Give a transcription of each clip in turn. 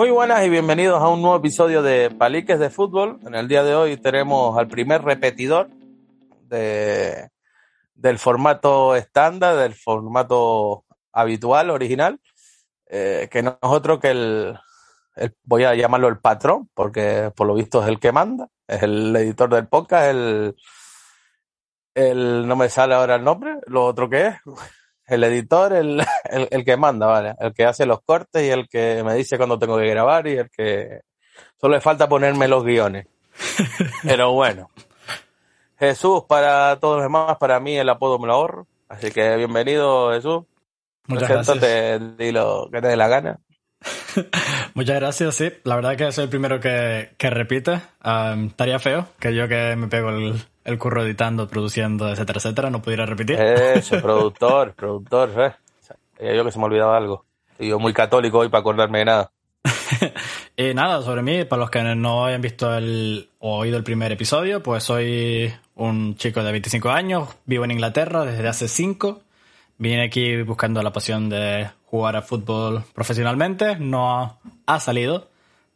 Muy buenas y bienvenidos a un nuevo episodio de Paliques de Fútbol. En el día de hoy tenemos al primer repetidor de, del formato estándar, del formato habitual, original, eh, que no es otro que el, voy a llamarlo el patrón, porque por lo visto es el que manda, es el editor del podcast, el, el no me sale ahora el nombre, lo otro que es, el editor, el, el, el, que manda, ¿vale? El que hace los cortes y el que me dice cuándo tengo que grabar y el que solo le falta ponerme los guiones. Pero bueno. Jesús, para todos los demás, para mí el apodo me lo ahorro. Así que bienvenido, Jesús. Muchas Preséntate, gracias. di lo que te dé la gana. Muchas gracias, sí. La verdad que soy el primero que, que repite. Um, estaría feo que yo que me pego el, el curro editando, produciendo, etcétera, etcétera, no pudiera repetir. Eso, productor, productor, ¿eh? Sabía yo que se me olvidaba algo. Y yo muy católico hoy para acordarme de nada. y nada, sobre mí, para los que no hayan visto el, o oído el primer episodio, pues soy un chico de 25 años, vivo en Inglaterra desde hace 5. Vine aquí buscando la pasión de jugar a fútbol profesionalmente. No ha salido.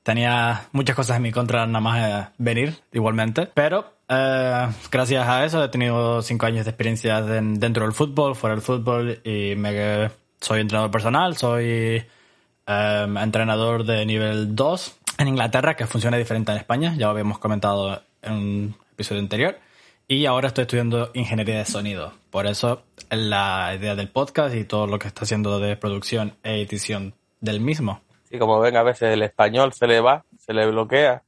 Tenía muchas cosas en mi contra nada más venir igualmente. Pero eh, gracias a eso he tenido cinco años de experiencia de, dentro del fútbol, fuera del fútbol y me, soy entrenador personal, soy eh, entrenador de nivel 2 en Inglaterra, que funciona diferente en España, ya lo habíamos comentado en un episodio anterior. Y ahora estoy estudiando ingeniería de sonido. Por eso la idea del podcast y todo lo que está haciendo de producción e edición del mismo. Sí, como ven, a veces el español se le va, se le bloquea.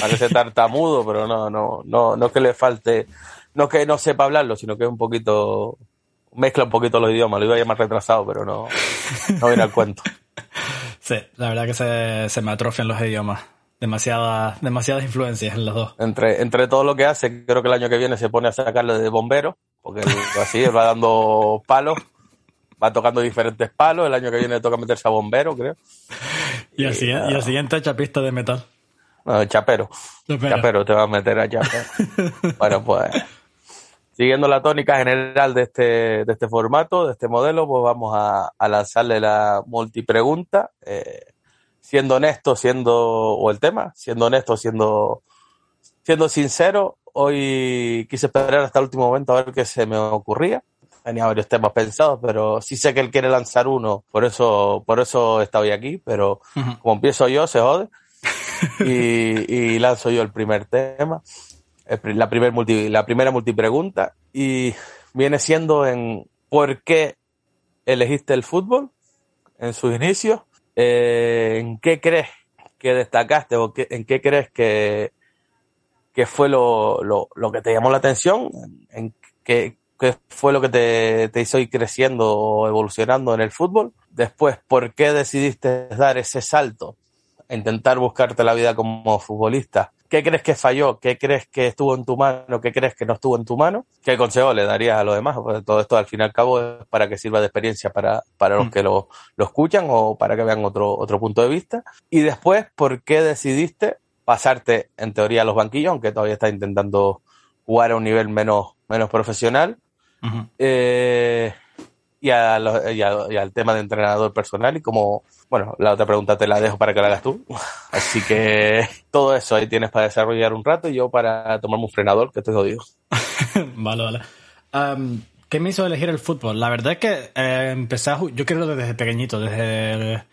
Parece tartamudo, pero no, no, no, no que le falte, no que no sepa hablarlo, sino que es un poquito, mezcla un poquito los idiomas. Lo iba a llamar retrasado, pero no, no viene al cuento. Sí, la verdad que se, se me atrofian los idiomas demasiadas demasiadas influencias en los dos. Entre, entre todo lo que hace, creo que el año que viene se pone a sacarle de bombero, porque así va dando palos, va tocando diferentes palos, el año que viene toca meterse a bombero, creo. Y, al, y, uh, y al siguiente chapista de metal. No, chapero. chapero. Chapero, te va a meter a chapero. bueno, pues siguiendo la tónica general de este, de este formato, de este modelo, pues vamos a, a lanzarle la multipregunta. Eh, siendo honesto, siendo, o el tema, siendo honesto, siendo, siendo sincero, hoy quise esperar hasta el último momento a ver qué se me ocurría. Tenía varios temas pensados, pero sí sé que él quiere lanzar uno, por eso, por eso está hoy aquí, pero uh -huh. como empiezo yo, se jode. y, y, lanzo yo el primer tema, la, primer multi, la primera multipregunta, y viene siendo en ¿por qué elegiste el fútbol en sus inicios? Eh, ¿en qué crees que destacaste o qué, en qué crees que, que fue lo, lo, lo, que te llamó la atención? ¿En qué, qué fue lo que te, te, hizo ir creciendo o evolucionando en el fútbol? Después, ¿por qué decidiste dar ese salto intentar buscarte la vida como futbolista? ¿Qué crees que falló? ¿Qué crees que estuvo en tu mano? ¿Qué crees que no estuvo en tu mano? ¿Qué consejo le darías a los demás? Pues todo esto al fin y al cabo es para que sirva de experiencia para, para los que lo, lo escuchan o para que vean otro, otro punto de vista. Y después, ¿por qué decidiste pasarte en teoría a los banquillos, aunque todavía estás intentando jugar a un nivel menos, menos profesional? Uh -huh. eh, y, a los, y, a, y, al tema de entrenador personal y como, bueno, la otra pregunta te la dejo para que la hagas tú. Así que todo eso ahí tienes para desarrollar un rato y yo para tomarme un frenador, que estoy jodido. vale, vale. Um, ¿Qué me hizo elegir el fútbol? La verdad es que eh, empecé a yo creo desde pequeñito, desde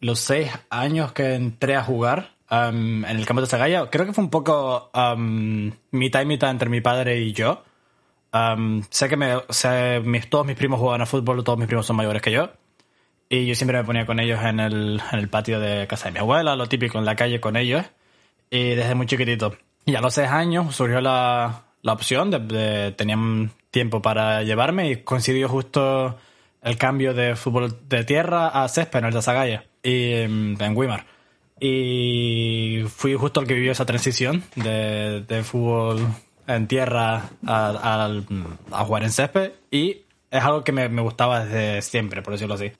los seis años que entré a jugar um, en el campo de Sagaya. Creo que fue un poco um, mitad y mitad entre mi padre y yo. Sé que me, mis, todos mis primos juegan a fútbol, todos mis primos son mayores que yo. Y yo siempre me ponía con ellos en el, en el patio de casa de mi abuela, lo típico en la calle con ellos. Y desde muy chiquitito. Y a los seis años surgió la, la opción de, de tenían tiempo para llevarme y coincidió justo el cambio de fútbol de tierra a césped en el de Sagaya y en, en Weimar. Y fui justo el que vivió esa transición de, de fútbol en tierra a, a, jugar en césped. Y es algo que me, me, gustaba desde siempre, por decirlo así.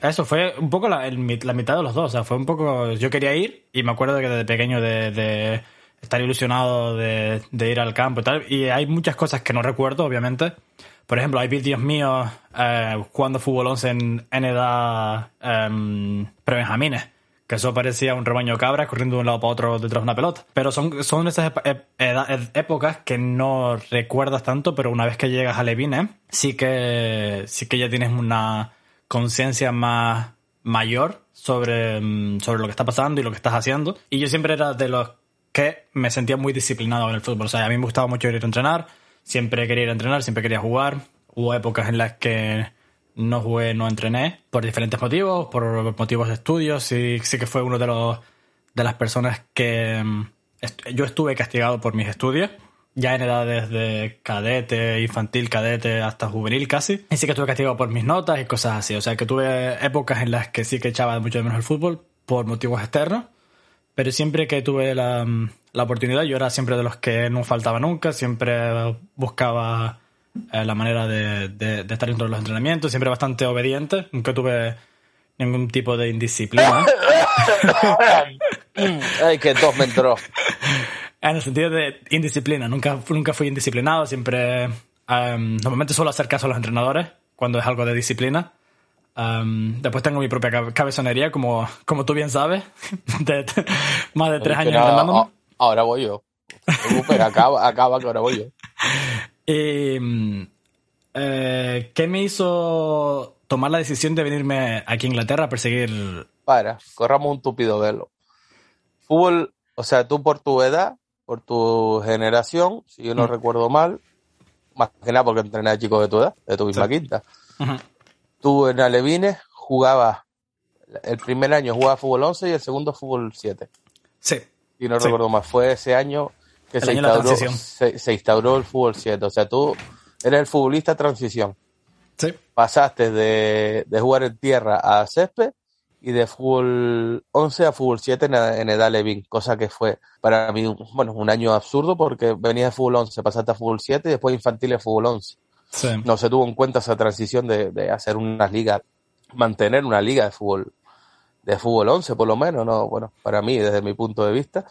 eso fue un poco la, la, mitad de los dos. O sea, fue un poco. Yo quería ir y me acuerdo que desde pequeño de, de estar ilusionado de, de, ir al campo y tal. Y hay muchas cosas que no recuerdo, obviamente. Por ejemplo, hay vídeos míos eh, jugando fútbol 11 en, en edad eh, prebenjamines que eso parecía un rebaño de cabras corriendo de un lado para otro detrás de una pelota. Pero son, son esas épocas que no recuerdas tanto, pero una vez que llegas a Levine, sí que, sí que ya tienes una conciencia más mayor sobre, mm, sobre lo que está pasando y lo que estás haciendo. Y yo siempre era de los que me sentía muy disciplinado en el fútbol. O sea, a mí me gustaba mucho ir a entrenar, siempre quería ir a entrenar, siempre quería jugar. Hubo épocas en las que no jugué, no entrené, por diferentes motivos, por motivos de estudios, sí, sí que fue uno de los de las personas que mm, yo estuve castigado por mis estudios, ya en edades de cadete, infantil, cadete, hasta juvenil casi, y sí que estuve castigado por mis notas y cosas así, o sea que tuve épocas en las que sí que echaba mucho menos el fútbol por motivos externos, pero siempre que tuve la, mm, la oportunidad, yo era siempre de los que no faltaba nunca, siempre buscaba eh, la manera de, de, estar dentro de los entrenamientos, siempre bastante obediente, nunca tuve ningún tipo de indisciplina. Ay, que dos me entró. En el sentido de indisciplina, nunca, nunca fui indisciplinado, siempre... Um, normalmente suelo hacer caso a los entrenadores cuando es algo de disciplina. Um, después tengo mi propia cabezonería, como, como tú bien sabes, de, más de tres años entrenando. Ahora voy yo. acaba, acaba que ahora voy yo. Eh, eh, ¿Qué me hizo tomar la decisión de venirme aquí a Inglaterra a perseguir? Para, corramos un tupido velo. Fútbol, o sea, tú por tu edad, por tu generación, si yo no mm. recuerdo mal, más que nada porque entrené a chicos de tu edad, de tu misma quinta. Tú en Alevines jugabas, el primer año jugaba fútbol 11 y el segundo fútbol 7. Sí. Y no recuerdo más, fue ese año que se instauró, se, instauró, el fútbol 7. O sea, tú eres el futbolista transición. Sí. Pasaste de, jugar en tierra a césped y de fútbol 11 a fútbol 7 en, edad Levin, cosa que fue para mí bueno, un año absurdo porque venías de fútbol 11, pasaste a fútbol 7 y después infantil a fútbol 11. Sí. No se tuvo en cuenta esa transición de, de hacer una liga, mantener una liga de fútbol de fútbol 11 por lo menos, no, bueno, para mí desde mi punto de vista.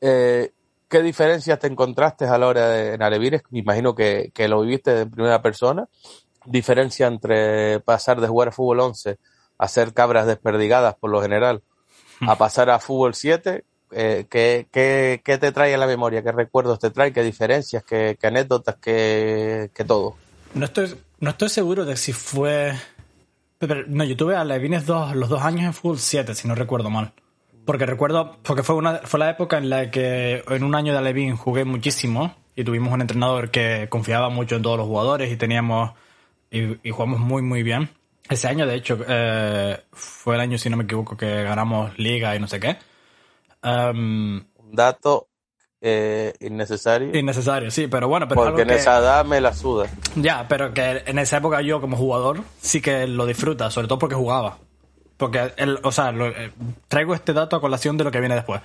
eh, ¿Qué diferencias te encontraste a la hora de en Alevires? Me imagino que, que, lo viviste en primera persona. Diferencia entre pasar de jugar a fútbol 11 a ser cabras desperdigadas por lo general, a pasar a fútbol 7. Eh, ¿qué, qué, qué, te trae a la memoria? ¿Qué recuerdos te trae? ¿Qué diferencias? ¿Qué, qué anécdotas? ¿Qué, ¿Qué, todo? No estoy, no estoy seguro de si fue... Pero, no, yo tuve a Levines dos, los dos años en fútbol 7, si no recuerdo mal. Porque recuerdo, porque fue, una, fue la época en la que en un año de Alevín jugué muchísimo y tuvimos un entrenador que confiaba mucho en todos los jugadores y teníamos, y, jugamos muy, muy bien. Ese año, de hecho, eh, fue el año, si no me equivoco, que ganamos liga y no sé qué. Um, un dato eh, innecesario. Innecesario, sí, pero bueno. Pero Porque en esa edad me la suda. Ya, pero que en esa época yo como jugador sí que lo disfruta, sobre todo porque jugaba. Porque, el, o sea, eh, traigo este dato a colación de lo que viene después.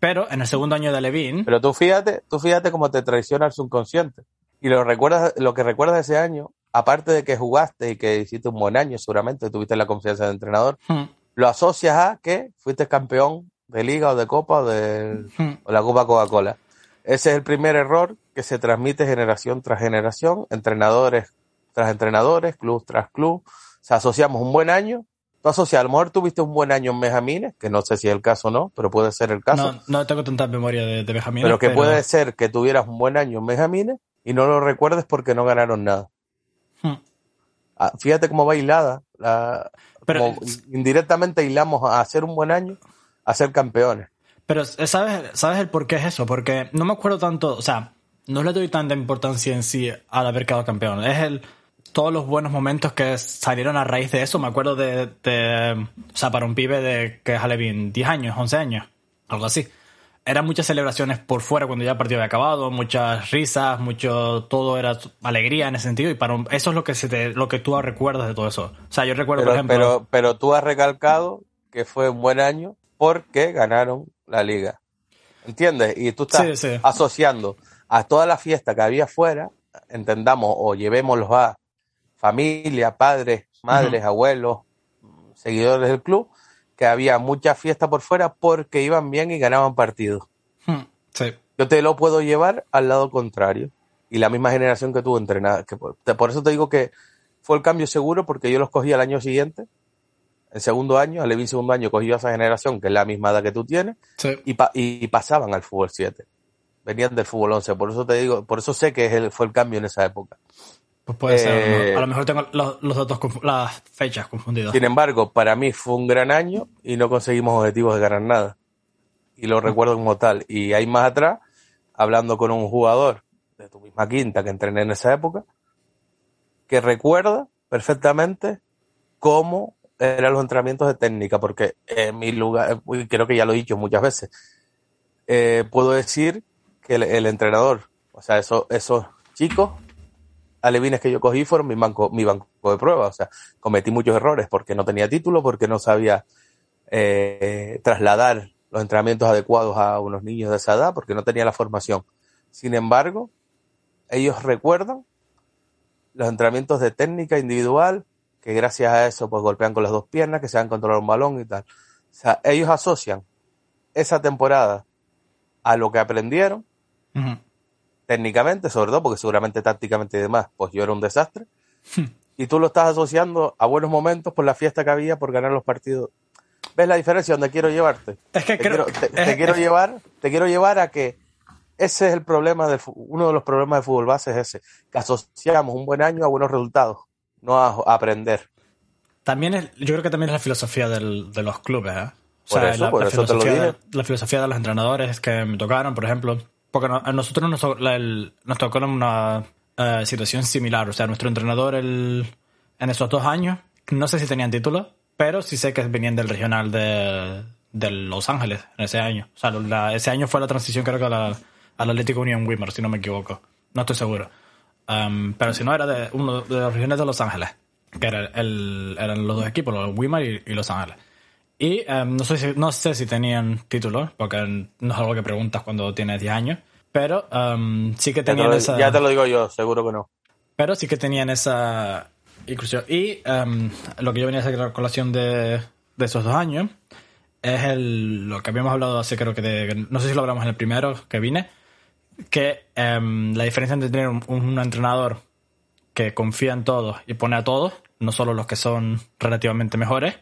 pero en el segundo año de Levin. Pero tú fíjate, tú fíjate cómo te traiciona el subconsciente. Y lo recuerdas, lo que recuerdas de ese año, aparte de que jugaste y que hiciste un buen año, seguramente tuviste la confianza del entrenador, hmm. lo asocias a que fuiste campeón de liga o de copa o de hmm. o la Copa Coca-Cola. Ese es el primer error que se transmite generación tras generación, entrenadores tras entrenadores, club tras club sea, asociamos un buen año. Tú asocias, a lo mejor tuviste un buen año en Benjamines, que no sé si es el caso o no, pero puede ser el caso. No, no tengo tanta memoria de, de Benjamines. Pero que puede ser que tuvieras un buen año en Benjamines y no lo recuerdes porque no ganaron nada. Hmm. Ah, fíjate cómo va hilada. pero, indirectamente hilamos a hacer un buen año a ser campeones. Pero ¿sabes, ¿sabes el por qué es eso? Porque no me acuerdo tanto, o sea, no le doy tanta importancia en sí al haber quedado campeón. Es el todos los buenos momentos que salieron a raíz de eso. Me acuerdo de, o sea, para un pibe de que es bien 10 años, 11 años, algo así. Eran muchas celebraciones por fuera cuando ya el partido había acabado, muchas risas, mucho, todo era alegría en ese sentido y para eso es lo que se te, lo que tú recuerdas de todo eso. O sea, yo recuerdo, pero, por ejemplo. Pero, pero tú has recalcado que fue un buen año porque ganaron la liga. ¿Entiendes? Y tú estás asociando a toda la fiesta que había afuera, entendamos o llevémoslos a familia, padres, madres, abuelos, seguidores del club, que había mucha fiesta por fuera porque iban bien y ganaban partidos. Hmm, Yo te lo puedo llevar al lado contrario. Y la misma generación que tuvo entrenada. Que por, eso te digo que fue el cambio seguro porque yo los cogí al año siguiente, el segundo año, al Levin segundo año cogió a esa generación que es la misma edad que tú tienes y, y, pasaban al fútbol 7. Venían del fútbol 11. Por eso te digo, por eso sé que fue el cambio en esa época. Pues puede ser. Eh, a lo mejor tengo los, datos, las fechas confundidas. Sin embargo, para mí fue un gran año y no conseguimos objetivos de ganar nada. Y lo recuerdo como tal. Y ahí más atrás, hablando con un jugador de tu misma quinta que entrené en esa época, que recuerda perfectamente cómo eran los entrenamientos de técnica, porque en mi lugar, creo que ya lo he dicho muchas veces, eh, puedo decir que el, entrenador, o sea, esos, esos chicos alevines que yo cogí fueron mi banco, mi banco de pruebas. O sea, cometí muchos errores porque no tenía título, porque no sabía eh, trasladar los entrenamientos adecuados a unos niños de esa edad, porque no tenía la formación. Sin embargo, ellos recuerdan los entrenamientos de técnica individual, que gracias a eso pues golpean con las dos piernas, que se han controlar un balón y tal. O sea, ellos asocian esa temporada a lo que aprendieron técnicamente, sobre todo porque seguramente tácticamente y demás, pues yo era un desastre. Hmm. y tú lo estás asociando a buenos momentos por la fiesta que había, por ganar los partidos. ¿Ves la diferencia donde quiero llevarte? Es que te quiero, te, quiero llevar, te quiero llevar a que ese es el problema de uno de los problemas de fútbol base es ese, que asociamos un buen año a buenos resultados, no a, aprender. También es, yo creo que también es la filosofía del, de los clubes, ¿eh? O sea, la, filosofía, la filosofía de los entrenadores que me tocaron, por ejemplo, porque a nosotros nos, nos tocó una eh, situación similar. O sea, nuestro entrenador el, en esos dos años, no sé si tenían título, pero sí sé que venían del regional de, de Los Ángeles en ese año. O sea, ese año fue la transición creo que a la, al Atlético Union Wimmer, si no me equivoco. No estoy seguro. Um, pero si no, era de uno de los regiones de Los Ángeles, que era el, eran los dos equipos, los Wimmer y Los Ángeles. Y em, no, sé si, no sé si tenían título, porque no es algo que preguntas cuando tienes 10 años, pero em, sí que tenían esa... Ya te lo digo yo, seguro que no. Pero sí que tenían esa inclusión. Y em, lo que yo venía a hacer la colación de, de esos dos años es el, lo que habíamos hablado hace creo que de... No sé si lo hablamos en el primero que vine, que la diferencia entre tener un entrenador que confía en todos y pone a todos, no solo los que son relativamente mejores,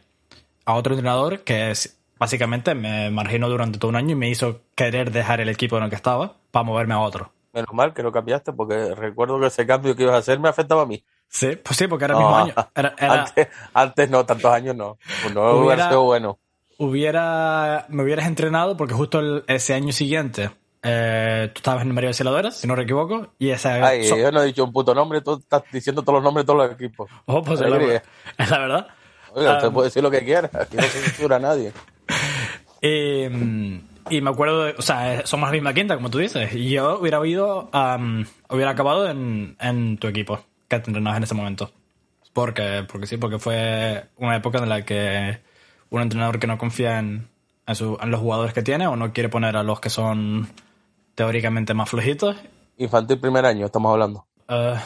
a otro entrenador que es, básicamente me marginó durante todo un año y me hizo querer dejar el equipo en el que estaba para moverme a otro. Menos mal que lo cambiaste porque recuerdo que ese cambio que ibas a hacer me afectaba a mí. Sí, pues sí, porque era el mismo año. Antes, no, tantos años no. Pues no hubiera, sido bueno. Hubiera, me hubieras entrenado porque justo ese año siguiente eh, tú estabas en María de si no me equivoco, y esa... Ay, yo no he dicho un puto nombre, tú estás diciendo todos los nombres de todos los equipos. Oh, pues es la, verdad. Oiga, usted puede decir lo que quiera, aquí no se censura a nadie. Em, y me acuerdo, de, o sea, somos la misma quinta, como tú dices, y yo hubiera oído, hubiera acabado en, en, tu equipo que te entrenabas en ese momento. Porque, porque sí, porque fue una época en la que un entrenador que no confía en, en, su, en los jugadores que tiene o no quiere poner a los que son teóricamente más flojitos. Infantil primer año, estamos hablando. Uh,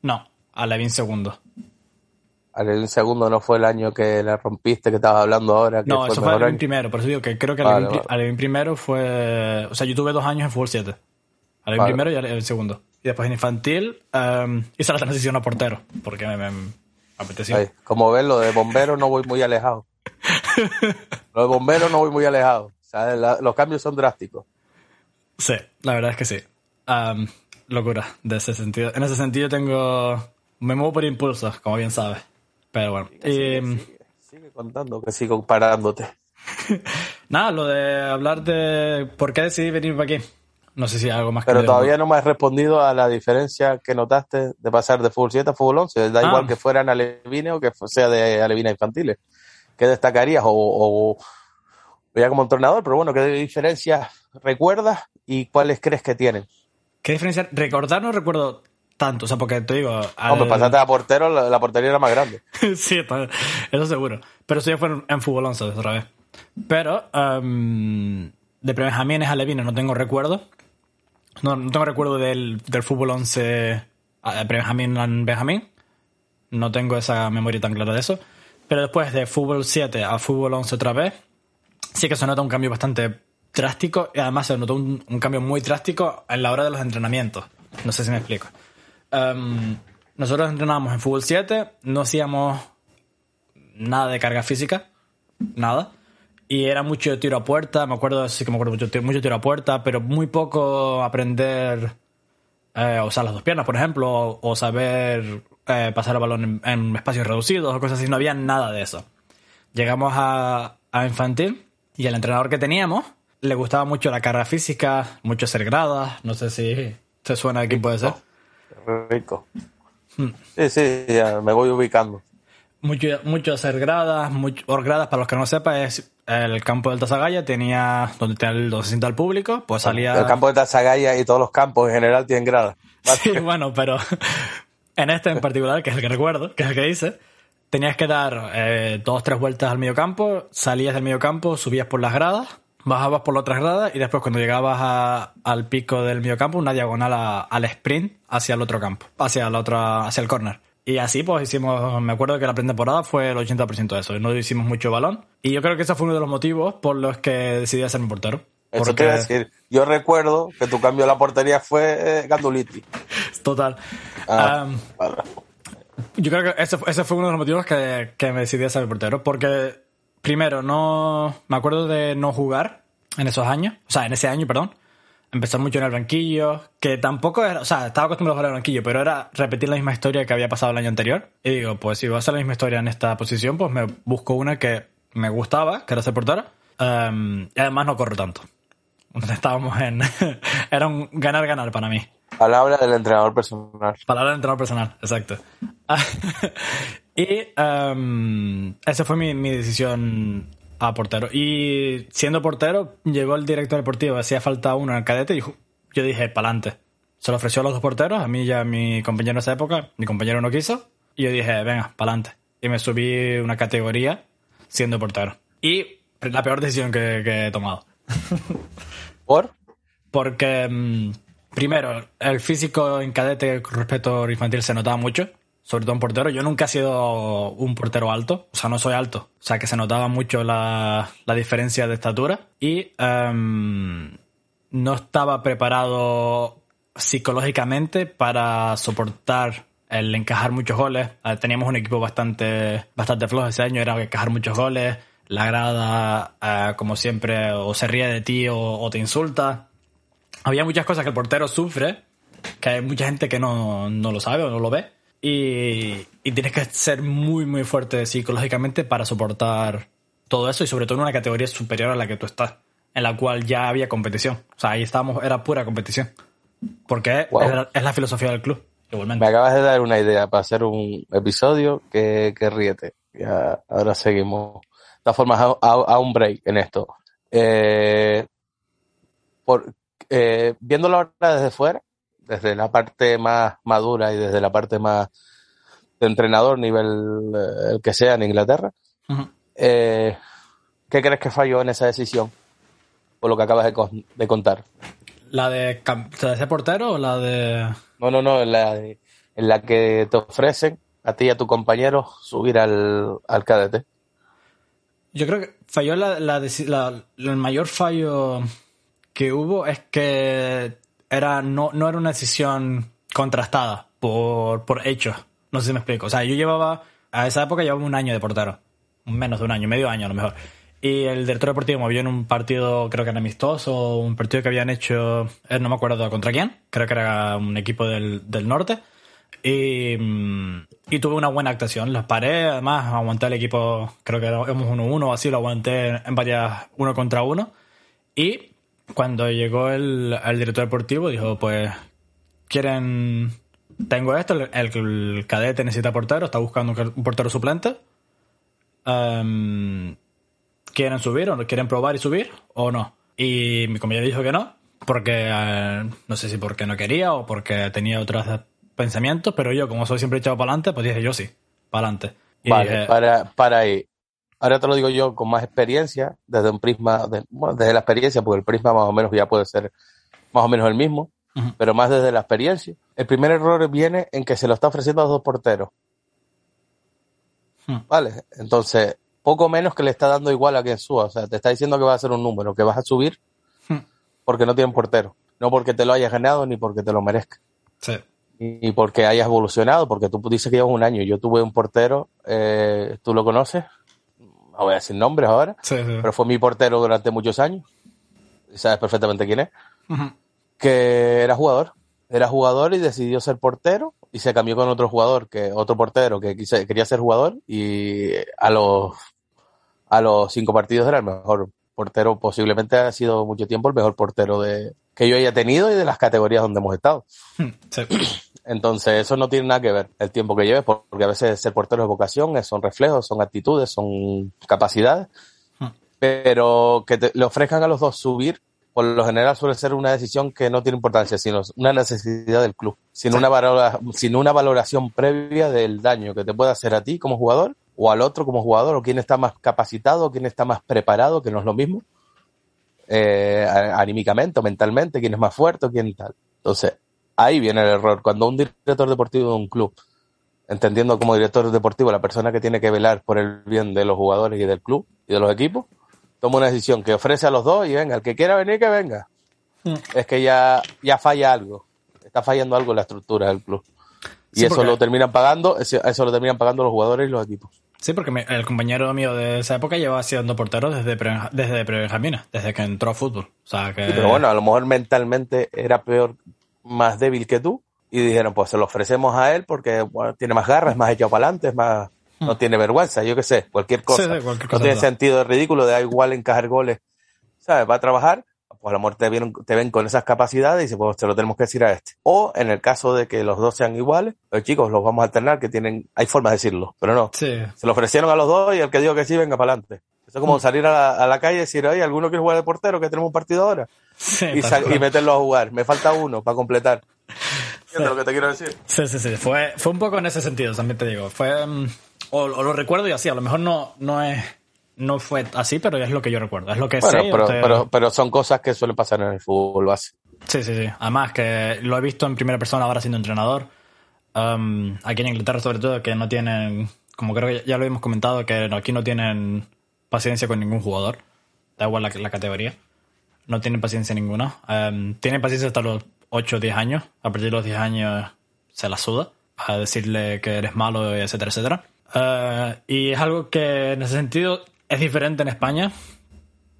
no, a Levin segundo el segundo no fue el año que la rompiste, que estabas hablando ahora. no, eso fue el primero, por eso digo que creo que el primero fue. O sea, yo tuve dos años en Fútbol 7. Al primero y el segundo. Y después en infantil um, hice la transición a portero, porque me, apeteció. como ves, lo de bombero no voy muy alejado. lo de bombero no voy muy alejado. O sea, los cambios son drásticos. Sí, la verdad es que sí. Um, locura, de ese sentido. En ese sentido tengo. Me muevo por impulsos, como bien sabes. Pero bueno. Sigue, sigue, contando que sigo parándote. Nada, lo de hablar de por qué decidí venir para aquí. No sé si hay algo más Pero todavía no me has respondido a la diferencia que notaste de pasar de fútbol 7 a fútbol 11. Da ah. igual que fueran alevines o que sea de alevines infantiles. ¿Qué destacarías? O, o, ya como entrenador, pero bueno, ¿qué diferencias recuerdas y cuáles crees que tienen? ¿Qué diferencia? Recordar no recuerdo tanto. O sea, porque te digo. Al... Hombre, pasaste a portero, la, portería era más grande. sí, eso seguro. Pero eso ya fue en, fútbol 11 otra vez. Pero um, de Benjamín a Levine no tengo recuerdo. No, no tengo recuerdo del, del fútbol 11 a Benjamín Benjamín. No tengo esa memoria tan clara de eso. Pero después de fútbol 7 a fútbol 11 otra vez, sí que se nota un cambio bastante drástico y además se notó un, cambio muy drástico en la hora de los entrenamientos. No sé si me explico. Um, nosotros entrenábamos en fútbol 7, no hacíamos nada de carga física, nada. Y era mucho tiro a puerta, me acuerdo, mucho, tiro a puerta, pero muy poco aprender eh, a usar las dos piernas, por ejemplo, o, saber eh, pasar el balón en, espacios reducidos o cosas así. No había nada de eso. Llegamos a, a infantil y el entrenador que teníamos le gustaba mucho la carga física, mucho hacer gradas. No sé si te suena de quién puede ser. Rico. Hmm. Sí, sí, ya me voy ubicando. Mucho, mucho hacer gradas, mucho, gradas para los que no sepan es el campo del Tasagaya tenía donde, tenía el, sienta el público, pues salía... El campo de Tasagaya y todos los campos en general tienen gradas. Sí, bueno, pero en este en particular, que es el que recuerdo, que es el que dice, tenías que dar eh, dos, tres vueltas al medio campo, salías del medio campo, subías por las gradas, bajabas por la otra grada y después cuando llegabas al pico del medio campo, una diagonal al sprint hacia el otro campo, hacia, la otra, hacia el corner. Y así pues hicimos, me acuerdo que la pretemporada fue el 80% de eso, no hicimos mucho balón. Y yo creo que ese fue uno de los motivos por los que decidí mi portero. Eso te decir, yo recuerdo que tu cambio de la portería fue eh, Ganduliti. Total. Ah, yo creo que ese, ese, fue uno de los motivos que, que me decidí a ser portero, porque primero no me acuerdo de no jugar en esos años, o sea, en ese año, perdón empezar mucho en el banquillo, que tampoco era, o sea, estaba acostumbrado a jugar el banquillo, pero era repetir la misma historia que había pasado el año anterior. Y digo, pues si voy a hacer la misma historia en esta posición, pues me busco una que me gustaba, que era ser portera, em, y además no corro tanto. Estábamos en... era un ganar-ganar para mí. Palabra del entrenador personal. Palabra del entrenador personal, exacto. y um, esa fue mi, mi decisión a portero. Y siendo portero, llegó el director deportivo, hacía falta uno en el cadete y yo dije, pa'lante. Se lo ofreció a los dos porteros, a mí y a mi compañero en esa época, mi compañero no quiso, y yo dije, venga, pa'lante. Y me subí una categoría siendo portero. Y la peor decisión que, he tomado. ¿Por? Porque, mm, primero, el físico en cadete con respecto al infantil se notaba mucho sobre todo un portero. Yo nunca he sido un portero alto, o sea, no soy alto. O sea, que se notaba mucho la, diferencia de estatura y em, no estaba preparado psicológicamente para soportar el encajar muchos goles. Eh, teníamos un equipo bastante, bastante flojo ese año, era encajar muchos goles. La grada, eh, como siempre, o se ríe de ti o, te insulta. Había muchas cosas que el portero sufre, que hay mucha gente que no, no lo sabe o no lo ve y, tienes que ser muy, muy fuerte psicológicamente para soportar todo eso y sobre todo en una categoría superior a la que tú estás, en la cual ya había competición. O sea, ahí estábamos, era pura competición. Porque es, la filosofía del club, igualmente. Me acabas de dar una idea para hacer un episodio que, que ríete. Ya, ahora seguimos. De todas formas, a, un break en esto. Eh, por, eh, viéndolo ahora desde fuera, desde la parte más madura y desde la parte más de entrenador, nivel eh, el que sea en Inglaterra. Eh, ¿Qué crees que falló en esa decisión? Por lo que acabas de, contar. ¿La de, ¿La ser portero o la de.? No, no, no, en la, en la que te ofrecen a ti y a tu compañero subir al, al cadete. Yo creo que falló la, la, el mayor fallo que hubo es que era, no, no era una decisión contrastada por, por hechos. No sé si me explico. O sea, yo llevaba, a esa época llevaba un año de portero. Menos de un año, medio año a lo mejor. Y el director deportivo me vio en un partido, creo que era amistoso, un partido que habían hecho, eh, no me acuerdo contra quién, creo que era un equipo del, del norte. Y, y, tuve una buena actuación. Las paré, además aguanté el equipo, creo que éramos 1-1 o así, lo aguanté en varias uno contra uno. Y cuando llegó el, director deportivo, dijo, pues, quieren... Tengo esto, el, cadete necesita portero, está buscando un portero suplente. Em, ¿Quieren subir o no? quieren probar y subir o no? Y mi compañero dijo que no, porque eh, no sé si porque no quería o porque tenía otras pensamientos, pero yo, como soy siempre echado para adelante, pues dije yo sí, para adelante. Vale, para, para ahí. Ahora te lo digo yo con más experiencia, desde un prisma, desde la experiencia, porque el prisma más o menos ya puede ser más o menos el mismo, pero más desde la experiencia. El primer error viene en que se lo está ofreciendo a dos porteros. Vale, entonces, poco menos que le está dando igual a quien suba. O sea, te está diciendo que va a ser un número, que vas a subir porque no tienen portero. No porque te lo hayas ganado ni porque te lo merezca. Sí. Ni porque hayas evolucionado, porque tú dices que llevas un año. Yo tuve un portero, eh, ¿tú lo conoces? No voy a decir nombres ahora, pero fue mi portero durante muchos años. Sabes perfectamente quién es. Que era jugador. Era jugador y decidió ser portero y se cambió con otro jugador, que otro portero que quería ser jugador y a los a los cinco partidos era el mejor portero, posiblemente ha sido mucho tiempo el mejor portero de que yo haya tenido y de las categorías donde hemos estado. Entonces, eso no tiene nada que ver el tiempo que lleves, porque a veces ser portero es vocación, son reflejos, son actitudes, son capacidades. Hmm. Pero que le ofrezcan a los dos subir por lo general suele ser una decisión que no tiene importancia, sino una necesidad del club, sin, una, sin una valoración previa del daño que te puede hacer a ti como jugador o al otro como jugador, o quién está más capacitado, o quién está más preparado, que no es lo mismo, eh, anímicamente o mentalmente, quién es más fuerte, o quién tal. Entonces, ahí viene el error. Cuando un director deportivo de un club, entendiendo como director deportivo la persona que tiene que velar por el bien de los jugadores y del club y de los equipos, toma una decisión que ofrece a los dos y venga, el que quiera venir, que venga. Hmm. Es que ya, ya falla algo. Está fallando algo en la estrucra del club. Y eso lo terminan pagando, eso lo terminan pagando los jugadores y los equipos. Sí, porque el compañero mío de esa época llevaba siendo portero desde pre, desde Benjamina, desde que entró a fútbol. O sea que... pero bueno, a lo mejor mentalmente era peor, más débil que tú. Y dijeron, pues se lo ofrecemos a él porque tiene más garras, es más echado para adelante, es más no tiene vergüenza, yo qué sé, cualquier cosa. no tiene sentido de ridículo, de da igual encajar goles, ¿sabes? Va a trabajar, pues a lo mejor te, te ven con esas capacidades y dice, pues te lo tenemos que decir a este. O en el caso de que los dos sean iguales, los chicos los vamos a alternar, que tienen, hay formas de decirlo, pero no. Se lo ofrecieron a los dos y el que dijo que sí, venga para adelante. Eso es como mm. salir a la, calle y decir, oye, ¿alguno quiere jugar de portero? Que tenemos un partido ahora. y, meterlo a jugar. Me falta uno para completar. ¿Entiendes lo que te quiero decir? Sí, sí, sí. Fue, fue un poco en ese sentido, también te digo. Fue, mm, o, lo recuerdo y así, a lo mejor no, no es no fue así, pero es lo que yo recuerdo, es lo que sé. Pero, pero, son cosas que suelen pasar en el fútbol base. Sí, sí, sí. Además que lo he visto en primera persona ahora siendo entrenador. Um, aquí en Inglaterra sobre todo, que no tienen, como creo que ya lo hemos comentado, que aquí no tienen paciencia con ningún jugador. Da igual la, categoría. No tienen paciencia ninguna. Um, tienen paciencia hasta los 8 o 10 años. A partir de los 10 años se la suda a decirle que eres malo, etcétera, etcétera. Eh, y es algo que en ese sentido es diferente en España,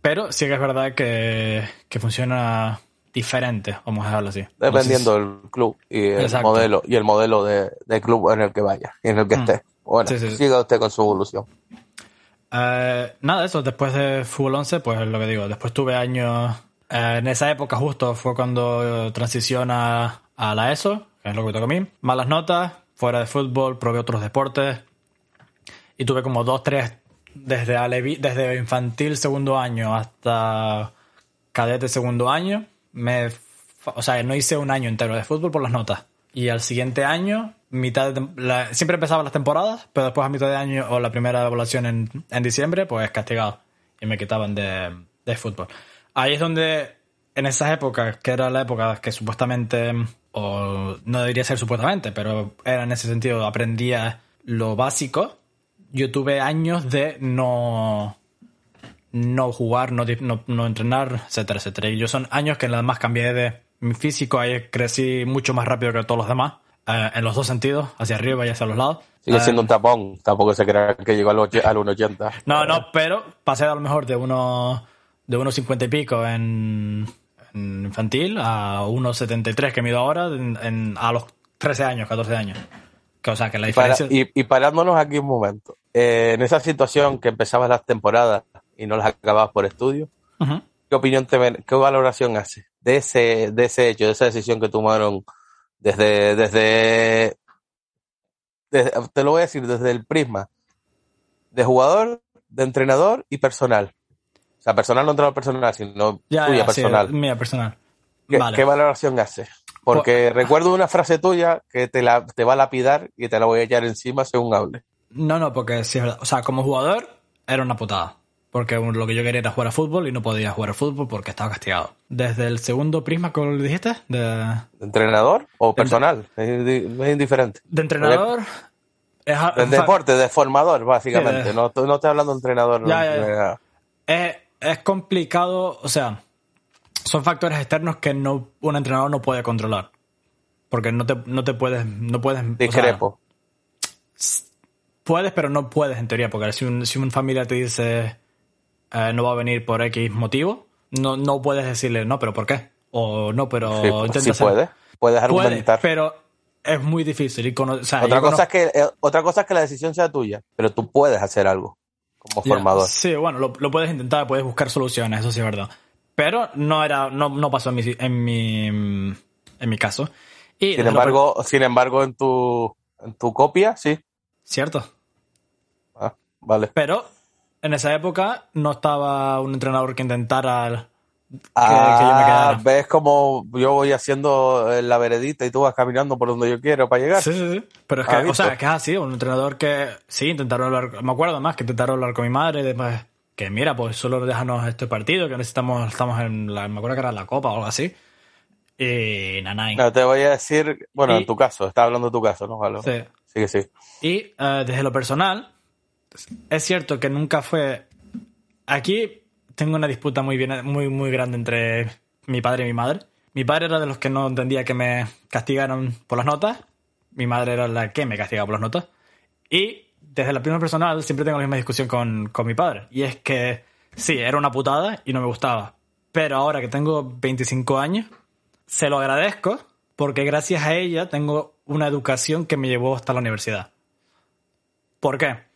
pero sí que es verdad que, funciona diferente, vamos a dejarlo así. Dependiendo del club y el modelo y el modelo de, club en el que vaya y en el que mm. esté. Bueno, siga usted con su evolución. Eh, nada, eso, después de Fútbol 11, pues lo que digo, después tuve años, eh, en esa época justo fue cuando transiciona a la ESO, es lo que tocó a mí. Malas notas, fuera de fútbol, probé otros deportes, y tuve como dos, tres, desde, desde infantil segundo año hasta cadete segundo año. Me, o sea, no hice un año entero de fútbol por las notas. Y al siguiente año, mitad siempre empezaba las temporadas, pero después a mitad de año o la primera evaluación en, en diciembre, pues castigado. Y me quitaban de, de fútbol. Ahí es donde, en esas épocas, que era la época que supuestamente, o no debería ser supuestamente, pero era en ese sentido, aprendía lo básico yo tuve años de no, no jugar, no, no, entrenar, etcétera, etcétera. Y yo son años que nada más cambié de mi físico, ahí crecí mucho más rápido que todos los demás, eh, en los dos sentidos, hacia arriba y hacia los lados. Sigue siendo un tapón, tampoco se crea que llegó al, al 1,80. No, no, pero pasé a lo mejor de uno de unos 50 y pico en, infantil a 1,73 que mido ahora en, a los 13 años, 14 años. O sea, que la diferencia... y, y, parándonos aquí un momento. Eh, en esa situación que empezabas las temporadas y no las acababas por estudio, ¿qué opinión te qué valoración hace de ese, de ese hecho, de esa decisión que tomaron desde, desde, te lo voy a decir, desde el prisma de jugador, de entrenador y personal? O sea, personal no entrenador personal, sino tuya personal. mía personal. ¿Qué, ¿Qué, valoración hace? Porque recuerdo una frase tuya que te, la, te va a lapidar y te la voy a echar encima según hable. No, no, porque sí es verdad. O sea, como jugador era una putada. Porque lo que yo quería era jugar a fútbol y no podía jugar a fútbol porque estaba castigado. Desde el segundo prisma, ¿cómo lo dijiste? De... entrenador o personal? Es, indiferente. De entrenador. de deporte, de formador, básicamente. no, no estoy hablando de entrenador. Es, es complicado, o sea, son factores externos que no un entrenador no puede controlar. Porque no te, no te puedes. No puedes Discrepo. puedes, pero no puedes en teoría. Porque si un, si un familia te dice eh, no va a venir por X motivo, no, no puedes decirle no, pero ¿por qué? O no, pero sí, intenta puede. Puedes argumentar. pero es muy difícil. Y otra, cosa es que, eh, otra cosa es que la decisión sea tuya, pero tú puedes hacer algo como formador. Sí, bueno, lo, lo, puedes intentar, puedes buscar soluciones, eso sí es verdad. Pero no era, no, no pasó en mi, en mi, en mi caso. Y sin embargo, sin embargo, en tu, en tu copia, sí. Cierto. Ah, vale. Pero en esa época no estaba un entrenador que intentara que, ah, yo me quedara. Ves como yo voy haciendo la veredita y tú vas caminando por donde yo quiero para llegar. Sí, sí, sí. Pero es que, o sea, que es así, un entrenador que sí, intentaron hablar, me acuerdo más que intentaron hablar con mi madre, después que mira, pues solo déjanos este partido, que necesitamos, estamos en la, me acuerdo que era la Copa o algo así. Y nanay. No, te voy a decir, bueno, en tu caso, estás hablando de tu caso, ¿no? Sí. Sí que sí. Y eh, desde lo personal, es cierto que nunca fue... Aquí tengo una disputa muy, bien, muy, muy grande entre mi padre y mi madre. Mi padre era de los que no entendía que me castigaran por las notas. Mi madre era la que me castigaba por las notas. Y desde la opinión personal siempre tengo la misma discusión con, con mi padre. Y es que sí, era una putada y no me gustaba. Pero ahora que tengo 25 años, se lo agradezco porque gracias a ella tengo una educación que me llevó hasta la universidad. ¿Por qué?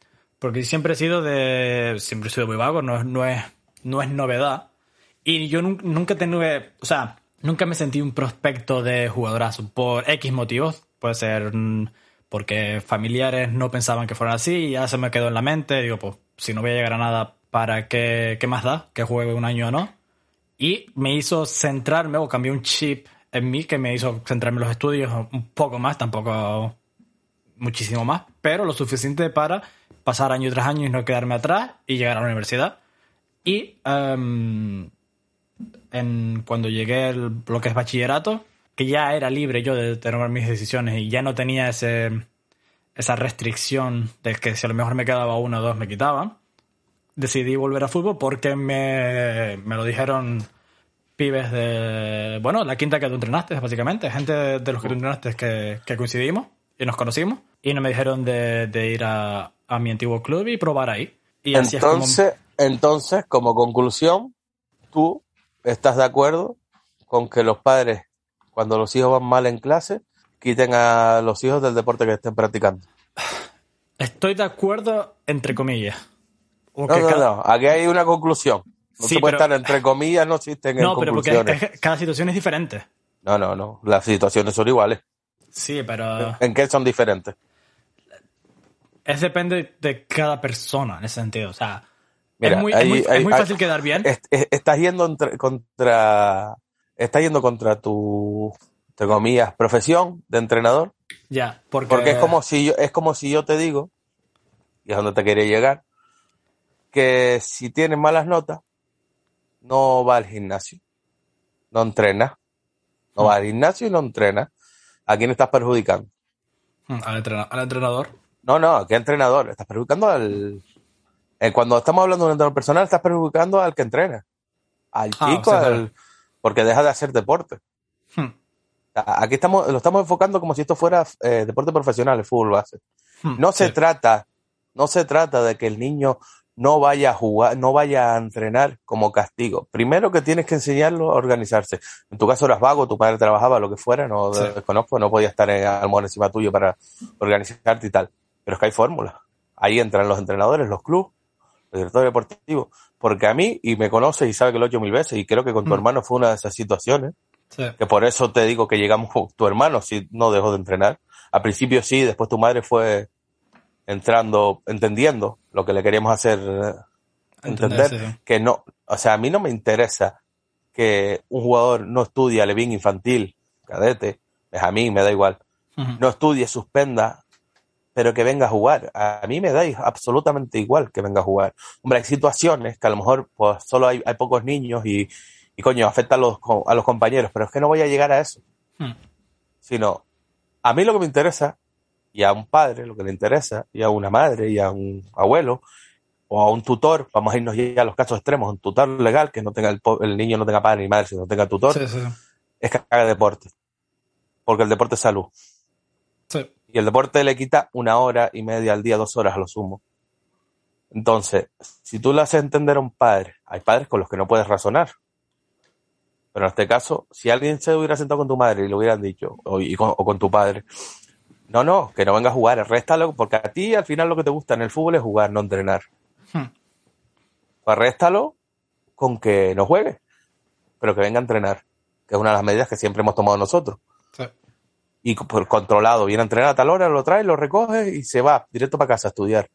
Porque siempre he sido de. Siempre he sido muy vago, no, no, es, no es novedad. Y yo nunca he O sea, nunca me sentí un prospecto de jugadorazo por X motivos. Puede ser porque familiares no pensaban que fuera así y ya se me quedó en la mente. Digo, pues si no voy a llegar a nada, ¿para qué, qué más da? Que juegue un año o no. Y me hizo centrarme o cambié un chip en mí que me hizo centrarme en los estudios un poco más, tampoco muchísimo más, pero lo suficiente para pasar año tras año y no quedarme atrás y llegar a la universidad. Y em, cuando llegué al lo que es bachillerato, que ya era libre yo de tomar mis decisiones y ya no tenía ese, esa restricción de que si a lo mejor me quedaba uno o dos me quitaban, decidí volver a fútbol porque me, me lo dijeron pibes de, bueno, la quinta que tú entrenaste, básicamente, gente de los que tú entrenaste que, que coincidimos y nos conocimos y no me dijeron de, de ir a, a, mi antiguo club y probar ahí. Y entonces, entonces, como conclusión, tú estás de acuerdo con que los padres cuando los hijos van mal en clase, quiten a los hijos del deporte que estén practicando. Estoy de acuerdo, entre comillas. no, no, no, aquí hay una conclusión. No se puede estar entre comillas, no existen no, pero porque cada situación es diferente. No, no, no. Las situaciones son iguales. Sí, pero. ¿En qué son diferentes? Es depende de cada persona en ese sentido. O sea, es muy, fácil quedar bien. estás yendo contra está yendo contra tu, te comillas, profesión de entrenador. Ya, porque... porque es como si yo, es como si yo te digo, y es donde te quería llegar, que si tienes malas notas, no va al gimnasio, no entrena, no va al gimnasio y no entrena. ¿A quién estás perjudicando? Hmm, ¿Al, entrenador? No, no, ¿a qué entrenador? Estás perjudicando al... Eh, cuando estamos hablando de un entrenador personal, estás perjudicando al que entrena. Al ah, chico, al, porque deja de hacer deporte. Hmm. Aquí estamos, lo estamos enfocando como si esto fuera eh, deporte profesional, el fútbol base. Hmm, no se trata, no se trata de que el niño no vaya a jugar, no vaya a entrenar como castigo. Primero que tienes que enseñarlo a organizarse. En tu caso eras vago, tu padre trabajaba, lo que fuera, no desconozco, no podía estar en almohada encima tuyo para organizarte y tal. Pero es que hay fórmulas. Ahí entran los entrenadores, los clubes, el director deportivo. Porque a mí, y me conoce y sabe que lo he hecho mil veces, y creo que con tu mm. hermano fue una de esas situaciones, que por eso te digo que llegamos, tu hermano si no dejó de entrenar. Al principio sí, después tu madre fue entrando, entendiendo lo que le queríamos hacer eh, entender, que no, o sea, a mí no me interesa que un jugador no estudie bien infantil cadete, es a mí, me da igual. No estudie, suspenda, pero que venga a jugar. A mí me da absolutamente igual que venga a jugar. Hombre, hay situaciones que a lo mejor pues solo hay, pocos niños y, y, coño, afecta a los, a los compañeros, pero es que no voy a llegar a eso. Hmm. Sino, a mí lo que me interesa, y a un padre lo que le interesa, y a una madre, y a un abuelo, o a un tutor, vamos a irnos ya a los casos extremos, un tutor legal, que no tenga el, el niño no tenga padre ni madre, sino tenga tutor, es que haga deporte. Porque el deporte es salud. Sí. Y el deporte le quita una hora y media al día, dos horas a lo sumo. Entonces, si tú le haces entender a un padre, hay padres con los que no puedes razonar. Pero en este caso, si alguien se hubiera sentado con tu madre y le hubieran dicho, o, con, tu padre, no, no, que no venga a jugar, réstalo, porque a ti al final lo que te gusta en el fútbol es jugar, no entrenar. Hmm. Pues réstalo con que no juegue, pero que venga a entrenar, que es una de las medidas que siempre hemos tomado nosotros y por controlado, viene a entrenar a tal hora, lo trae, lo recoge y se va directo para casa a estudiar.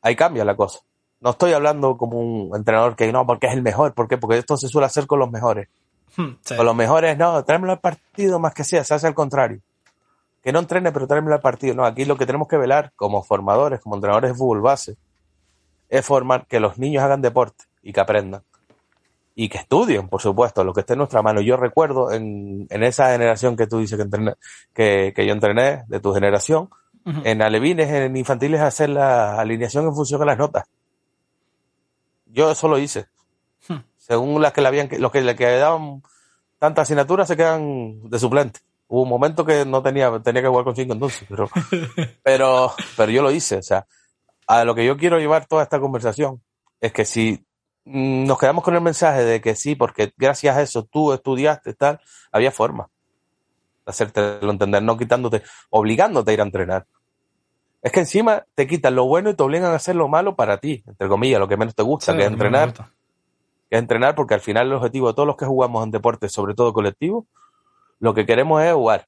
Ahí cambia la cosa. No estoy hablando como un entrenador que no, porque es el mejor. ¿Por qué? Porque esto se suele hacer con los mejores. Hmm, con los mejores, no, tráemelo al partido más que sea, se hace al contrario. Que no entrene, pero tráemelo al partido. No, aquí lo que tenemos que velar como formadores, como entrenadores de fútbol base, es formar que los niños hagan deporte y que aprendan y que estudien, por supuesto, lo que esté en nuestra mano. Yo recuerdo en, en esa generación que tú dices que, entrené, que, que yo entrené, de tu generación, en alevines, en infantiles, hacer la alineación en función de las notas. Yo eso lo hice. Hmm. Según las que le habían, los que le quedaban tantas asignaturas se quedan de suplente. Hubo un momento que no tenía, tenía que jugar con cinco entonces, pero, pero, pero yo lo hice. O sea, a lo que yo quiero llevar toda esta conversación es que si nos quedamos con el mensaje de que sí, porque gracias a eso tú estudiaste tal, había forma de hacértelo entender, no quitándote, obligándote a ir a entrenar. Es que encima te quitan lo bueno y te obligan a hacer lo malo para ti, entre comillas, lo que menos te gusta, que es entrenar. Que es entrenar, porque al final el objetivo de todos los que jugamos en deportes, sobre todo colectivo, lo que queremos es jugar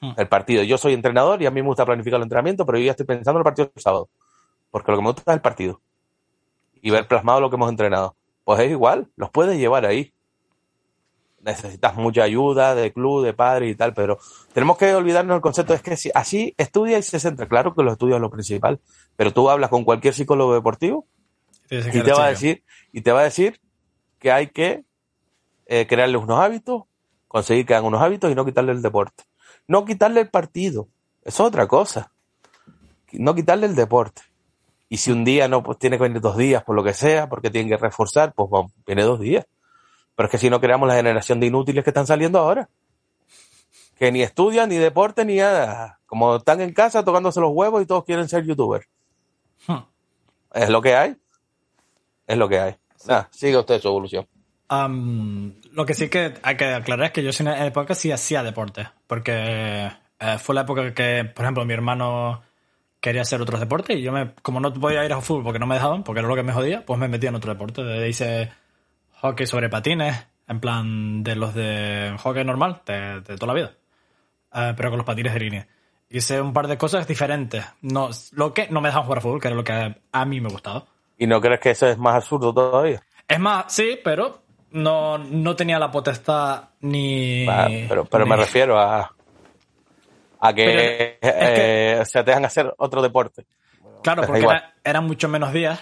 hmm. el partido. Yo soy entrenador y a mí me gusta planificar el entrenamiento, pero yo ya estoy pensando en el partido del sábado. Porque lo que me gusta es el partido y ver plasmado lo que hemos entrenado. Pues es igual, los puedes llevar ahí. Necesitas mucha ayuda de club, de padre y tal, pero tenemos que olvidarnos el concepto, es que si así estudia y se centra, claro que los estudios es lo principal, pero tú hablas con cualquier psicólogo deportivo y te va a decir, y te va a decir que hay que eh, crearle unos hábitos, conseguir que hagan unos hábitos y no quitarle el deporte. No quitarle el partido, es otra cosa. No quitarle el deporte. Y si un día no, pues tiene que venir dos días por lo que sea, porque tienen que reforzar, pues viene dos días. Pero es que si no creamos la generación de inútiles que están saliendo ahora, que ni estudian, ni deporte, ni nada. Como están en casa tocándose los huevos y todos quieren ser youtubers. Hmm. Es lo que hay. Es lo que hay. sigue usted su evolución. Lo que sí que hay que aclarar es que yo en la época sí hacía deporte. Porque eh, fue la época que, por ejemplo, mi hermano quería hacer otros deportes y yo me, como no podía ir a fútbol porque no me dejaban, porque era lo que me jodía, pues me metí en otro deporte. Hice hockey sobre patines, en plan de los de hockey normal, de, toda la vida, eh, pero con los patines de línea. Hice un par de cosas diferentes. No, lo que no me dejaban jugar a fútbol, que era lo que a mí me gustaba. ¿Y no crees que eso es más absurdo todavía? Es más, sí, pero no, no tenía la potestad ni. pero pero me refiero a a que, eh, se te hacer otro deporte. Claro, porque eran mucho menos días,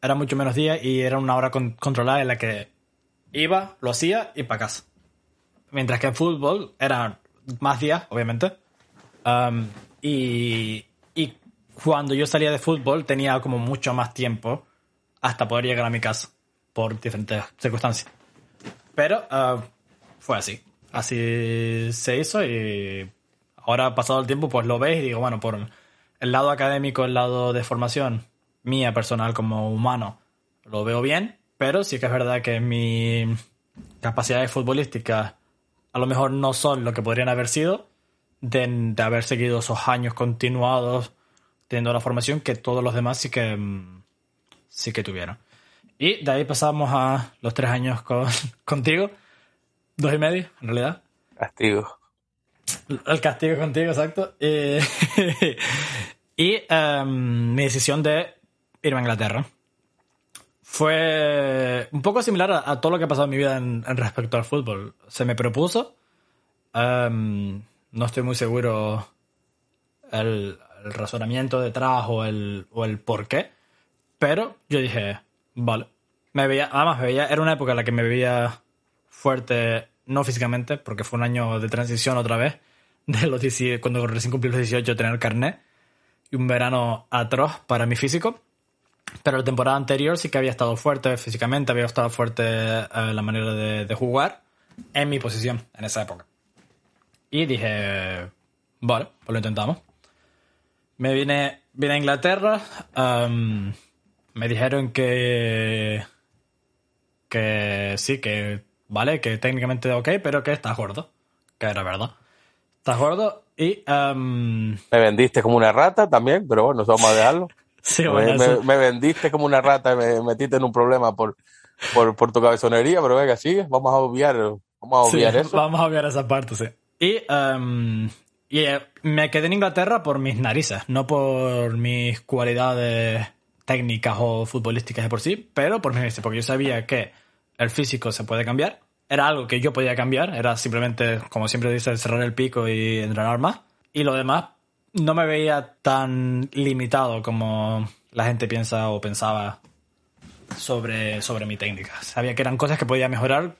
eran mucho menos días y era una hora controlada en la que iba, lo hacía y para casa. Mientras que en fútbol eran más días, obviamente. Um, y, y cuando yo salía de fútbol tenía como mucho más tiempo hasta poder llegar a mi casa por diferentes circunstancias. Pero uh, fue así. Así se hizo y ahora pasado el tiempo, pues lo ves y digo, bueno, por el lado académico, el lado de formación mía personal como humano, lo veo bien, pero sí que es verdad que mis capacidades futbolísticas a lo mejor no son lo que podrían haber sido de, haber seguido esos años continuados teniendo la formación que todos los demás sí que mm, sí que tuvieron. Y de ahí pasamos a los tres años con, contigo, dos y medio en realidad. Castigo. El castigo contigo, exacto. y em, mi decisión de irme a Inglaterra fue un poco similar a, todo lo que ha pasado en mi vida en, respecto al fútbol. Se me propuso Em, no estoy muy seguro el, razonamiento detrás o el, o el por qué. Pero yo dije, vale. Me veía, además me veía, era una época en la que me veía fuerte, no físicamente, porque fue un año de transición otra vez, de los cuando recién cumplí los 18 tener carnet, y un verano atroz para mi físico. Pero la temporada anterior sí que había estado fuerte físicamente, había estado fuerte eh, la manera de, jugar en mi posición en esa época. Y dije, vale, pues lo intentamos. Me vine, vine a Inglaterra, me dijeron que, que sí, que vale, que técnicamente ok, pero que estás gordo, que era verdad. Estás gordo y... me vendiste como una rata también, pero bueno, vamos a dejarlo me, vendiste como una rata, me metiste en un problema por, por, tu cabezonería, pero venga, sigue, vamos a obviar, vamos a obviar eso. Vamos a obviar esa parte, sí. Y, em, y eh, me quedé en Inglaterra por mis narices, no por mis cualidades técnicas o futbolísticas de por sí, pero por mis narices, porque yo sabía que el físico se puede cambiar. Era algo que yo podía cambiar, era simplemente, como siempre dice, cerrar el pico y entrenar más. Y lo demás, no me veía tan limitado como la gente piensa o pensaba sobre, sobre mi técnica. Sabía que eran cosas que podía mejorar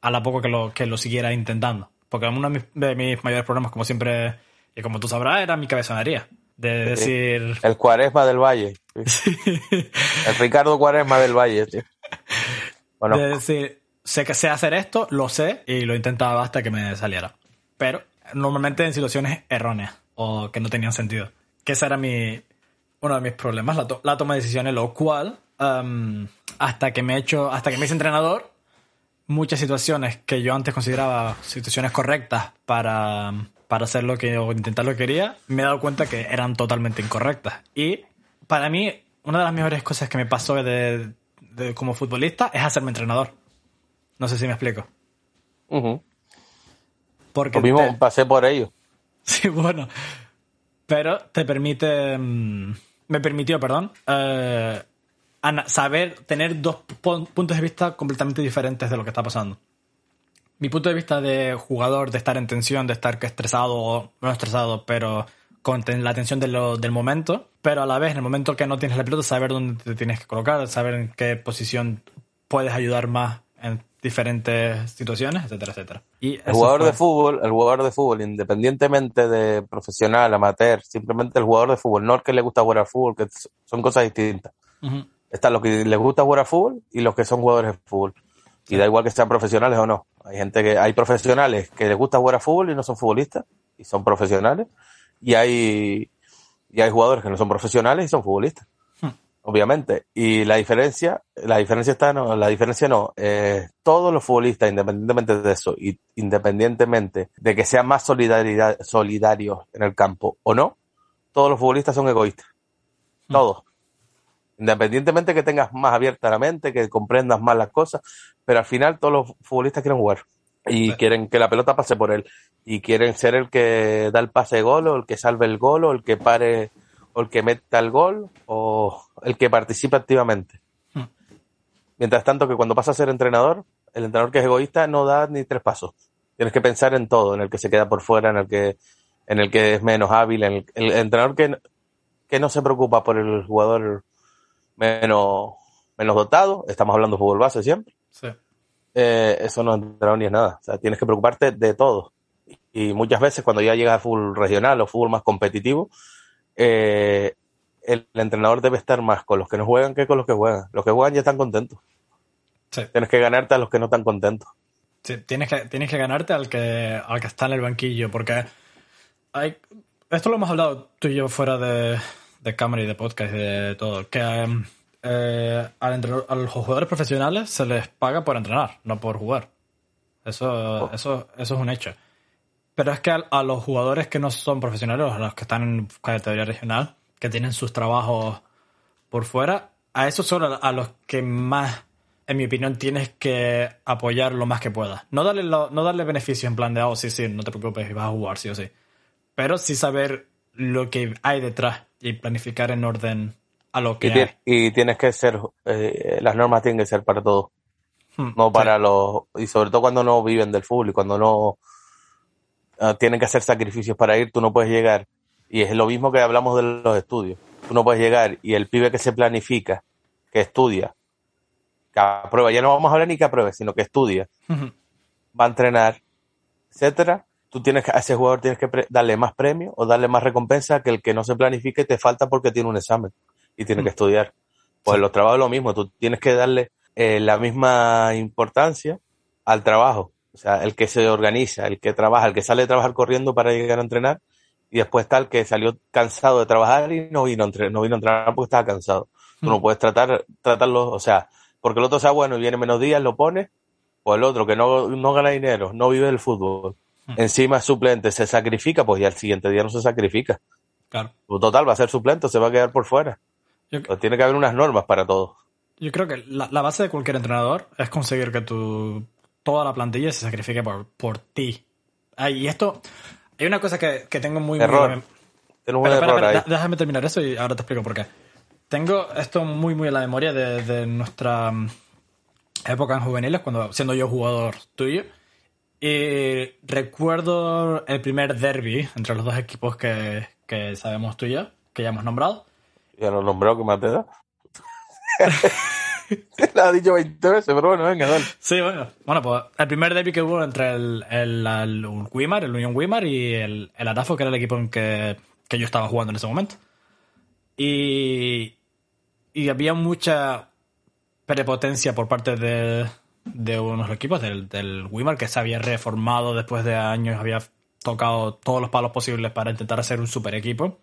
a la poco que lo, que lo siguiera intentando. Porque uno de mis, mayores problemas, como siempre, y como tú sabrás, era mi cabezonería. De decir. El Cuaresma del Valle. el Ricardo Cuaresma del Valle, tío. Bueno. De decir, sé que sé hacer esto, lo sé, y lo intentaba hasta que me saliera. Pero normalmente en situaciones erróneas o que no tenían sentido. Que ese era mi, uno de mis problemas, la, toma de decisiones, lo cual, um, hasta que me he hecho, hasta que me hice entrenador, muchas situaciones que yo antes consideraba situaciones correctas para, para hacer lo que o intentar lo que quería, me he dado cuenta que eran totalmente incorrectas. Y para mí, una de las mejores cosas que me pasó de, como futbolista es hacerme entrenador. No sé si me explico. Porque mismo pasé por ello. Sí, bueno. Pero te permite. Mm, me permitió, perdón. Eh, saber tener dos puntos de vista completamente diferentes de lo que está pasando. Mi punto de vista de jugador, de estar en tensión, de estar estresado o no estresado, pero con la tensión del momento, pero a la vez, en el momento que no tienes la pelota, saber dónde te tienes que colocar, saber en qué posición puedes ayudar más en diferentes situaciones, etcétera, etcétera. Y el jugador de fútbol, el jugador de fútbol, independientemente de profesional, amateur, simplemente el jugador de fútbol, no el que le gusta jugar al fútbol, que son cosas distintas. Están los que les gusta jugar al fútbol y los que son jugadores de fútbol. Y da igual que sean profesionales o no. Hay gente que, hay profesionales que les gusta jugar al fútbol y no son futbolistas, y son profesionales. Y hay, y hay jugadores que no son profesionales y son futbolistas obviamente. Y la diferencia, la diferencia está, no, la diferencia no, eh, todos los futbolistas, independientemente de eso, y independientemente de que sean más solidaridad, solidarios en el campo o no, todos los futbolistas son egoístas. Hmm. Todos. Independientemente que tengas más abierta la mente, que comprendas más las cosas, pero al final todos los futbolistas quieren jugar. Y quieren que la pelota pase por él. Y quieren ser el que da el pase de gol, o el que salve el gol, o el que pare o el que meta el gol o el que participa activamente. Hmm. Mientras tanto que cuando pasa a ser entrenador, el entrenador que es egoísta no da ni tres pasos. Tienes que pensar en todo, en el que se queda por fuera, en el que, en el que es menos hábil, en el, entrenador que, que no se preocupa por el jugador menos, menos dotado, estamos hablando de fútbol base siempre. Eh, eso no es entrenador ni es nada. O sea, tienes que preocuparte de todo. Y muchas veces cuando ya llegas a fútbol regional o fútbol más competitivo, eh, el, entrenador debe estar más con los que no juegan que con los que juegan. Los que juegan ya están contentos. Tienes que ganarte a los que no están contentos. tienes que, tienes que ganarte al que, al que está en el banquillo, porque hay, esto lo hemos hablado tú y yo fuera de, de cámara y de podcast y de todo, que eh, a los jugadores profesionales se les paga por entrenar, no por jugar. Eso, oh. eso, eso es un hecho. Pero es que a, los jugadores que no son profesionales, a los que están en categoría regional, que tienen sus trabajos por fuera, a esos son a, los que más, en mi opinión, tienes que apoyar lo más que puedas. No darle, no darle beneficios en plan de, oh, sí, sí, no te preocupes, vas a jugar, sí o sí. Pero sí saber lo que hay detrás y planificar en orden a lo que y, hay. y tienes que ser, eh, las normas tienen que ser para todos. Hmm, no para los, y sobre todo cuando no viven del fútbol y cuando no ah, tienen que hacer sacrificios para ir, tú no puedes llegar. Y es lo mismo que hablamos de los estudios. Tú no puedes llegar y el pibe que se planifica, que estudia, que aprueba, ya no vamos a hablar ni que apruebe, sino que estudia, va a entrenar, etcétera, tú tienes que, a ese jugador tienes que darle más premio o darle más recompensa que el que no se planifique y te falta porque tiene un examen y tiene que estudiar. Pues los trabajos lo mismo, tú tienes que darle eh, la misma importancia al trabajo. O sea, el que se organiza, el que trabaja, el que sale a trabajar corriendo para llegar a entrenar, y después está el que salió cansado de trabajar y no vino a entrenar, no vino a entrenar porque estaba cansado. Tú no puedes tratar, tratarlo, o sea, porque el otro sea bueno y viene menos días, lo pones, o el otro que no, no gana dinero, no vive del fútbol, encima es suplente, se sacrifica, pues ya el siguiente día no se sacrifica. Claro. Total, va a ser suplente, se va a quedar por fuera. Pues tiene que haber unas normas para todo. Yo creo que la, base de cualquier entrenador es conseguir que tu, toda la plantilla se sacrifique por, por ti. y esto, hay una cosa que, tengo muy... Error. Muy, error Déjame terminar eso y ahora te explico por qué. Tengo esto muy, muy en la memoria de, de nuestra mm, época en juveniles, cuando siendo yo jugador tuyo. Y recuerdo el primer derby entre los dos equipos que, que sabemos tú y yo, que ya hemos nombrado. Ya lo he nombrado, que más te da? Lo ha dicho 20 veces, pero bueno, venga, dale. Sí, bueno. Bueno, pues el primer derby que hubo entre el, el, el, Wimar, el Union Wimar y el, el Atafo, que era el equipo en que, que yo estaba jugando en ese momento. Y, y había mucha prepotencia por parte de, de unos equipos, del, del Wimar, que se había reformado después de años, había tocado todos los palos posibles para intentar hacer un super equipo.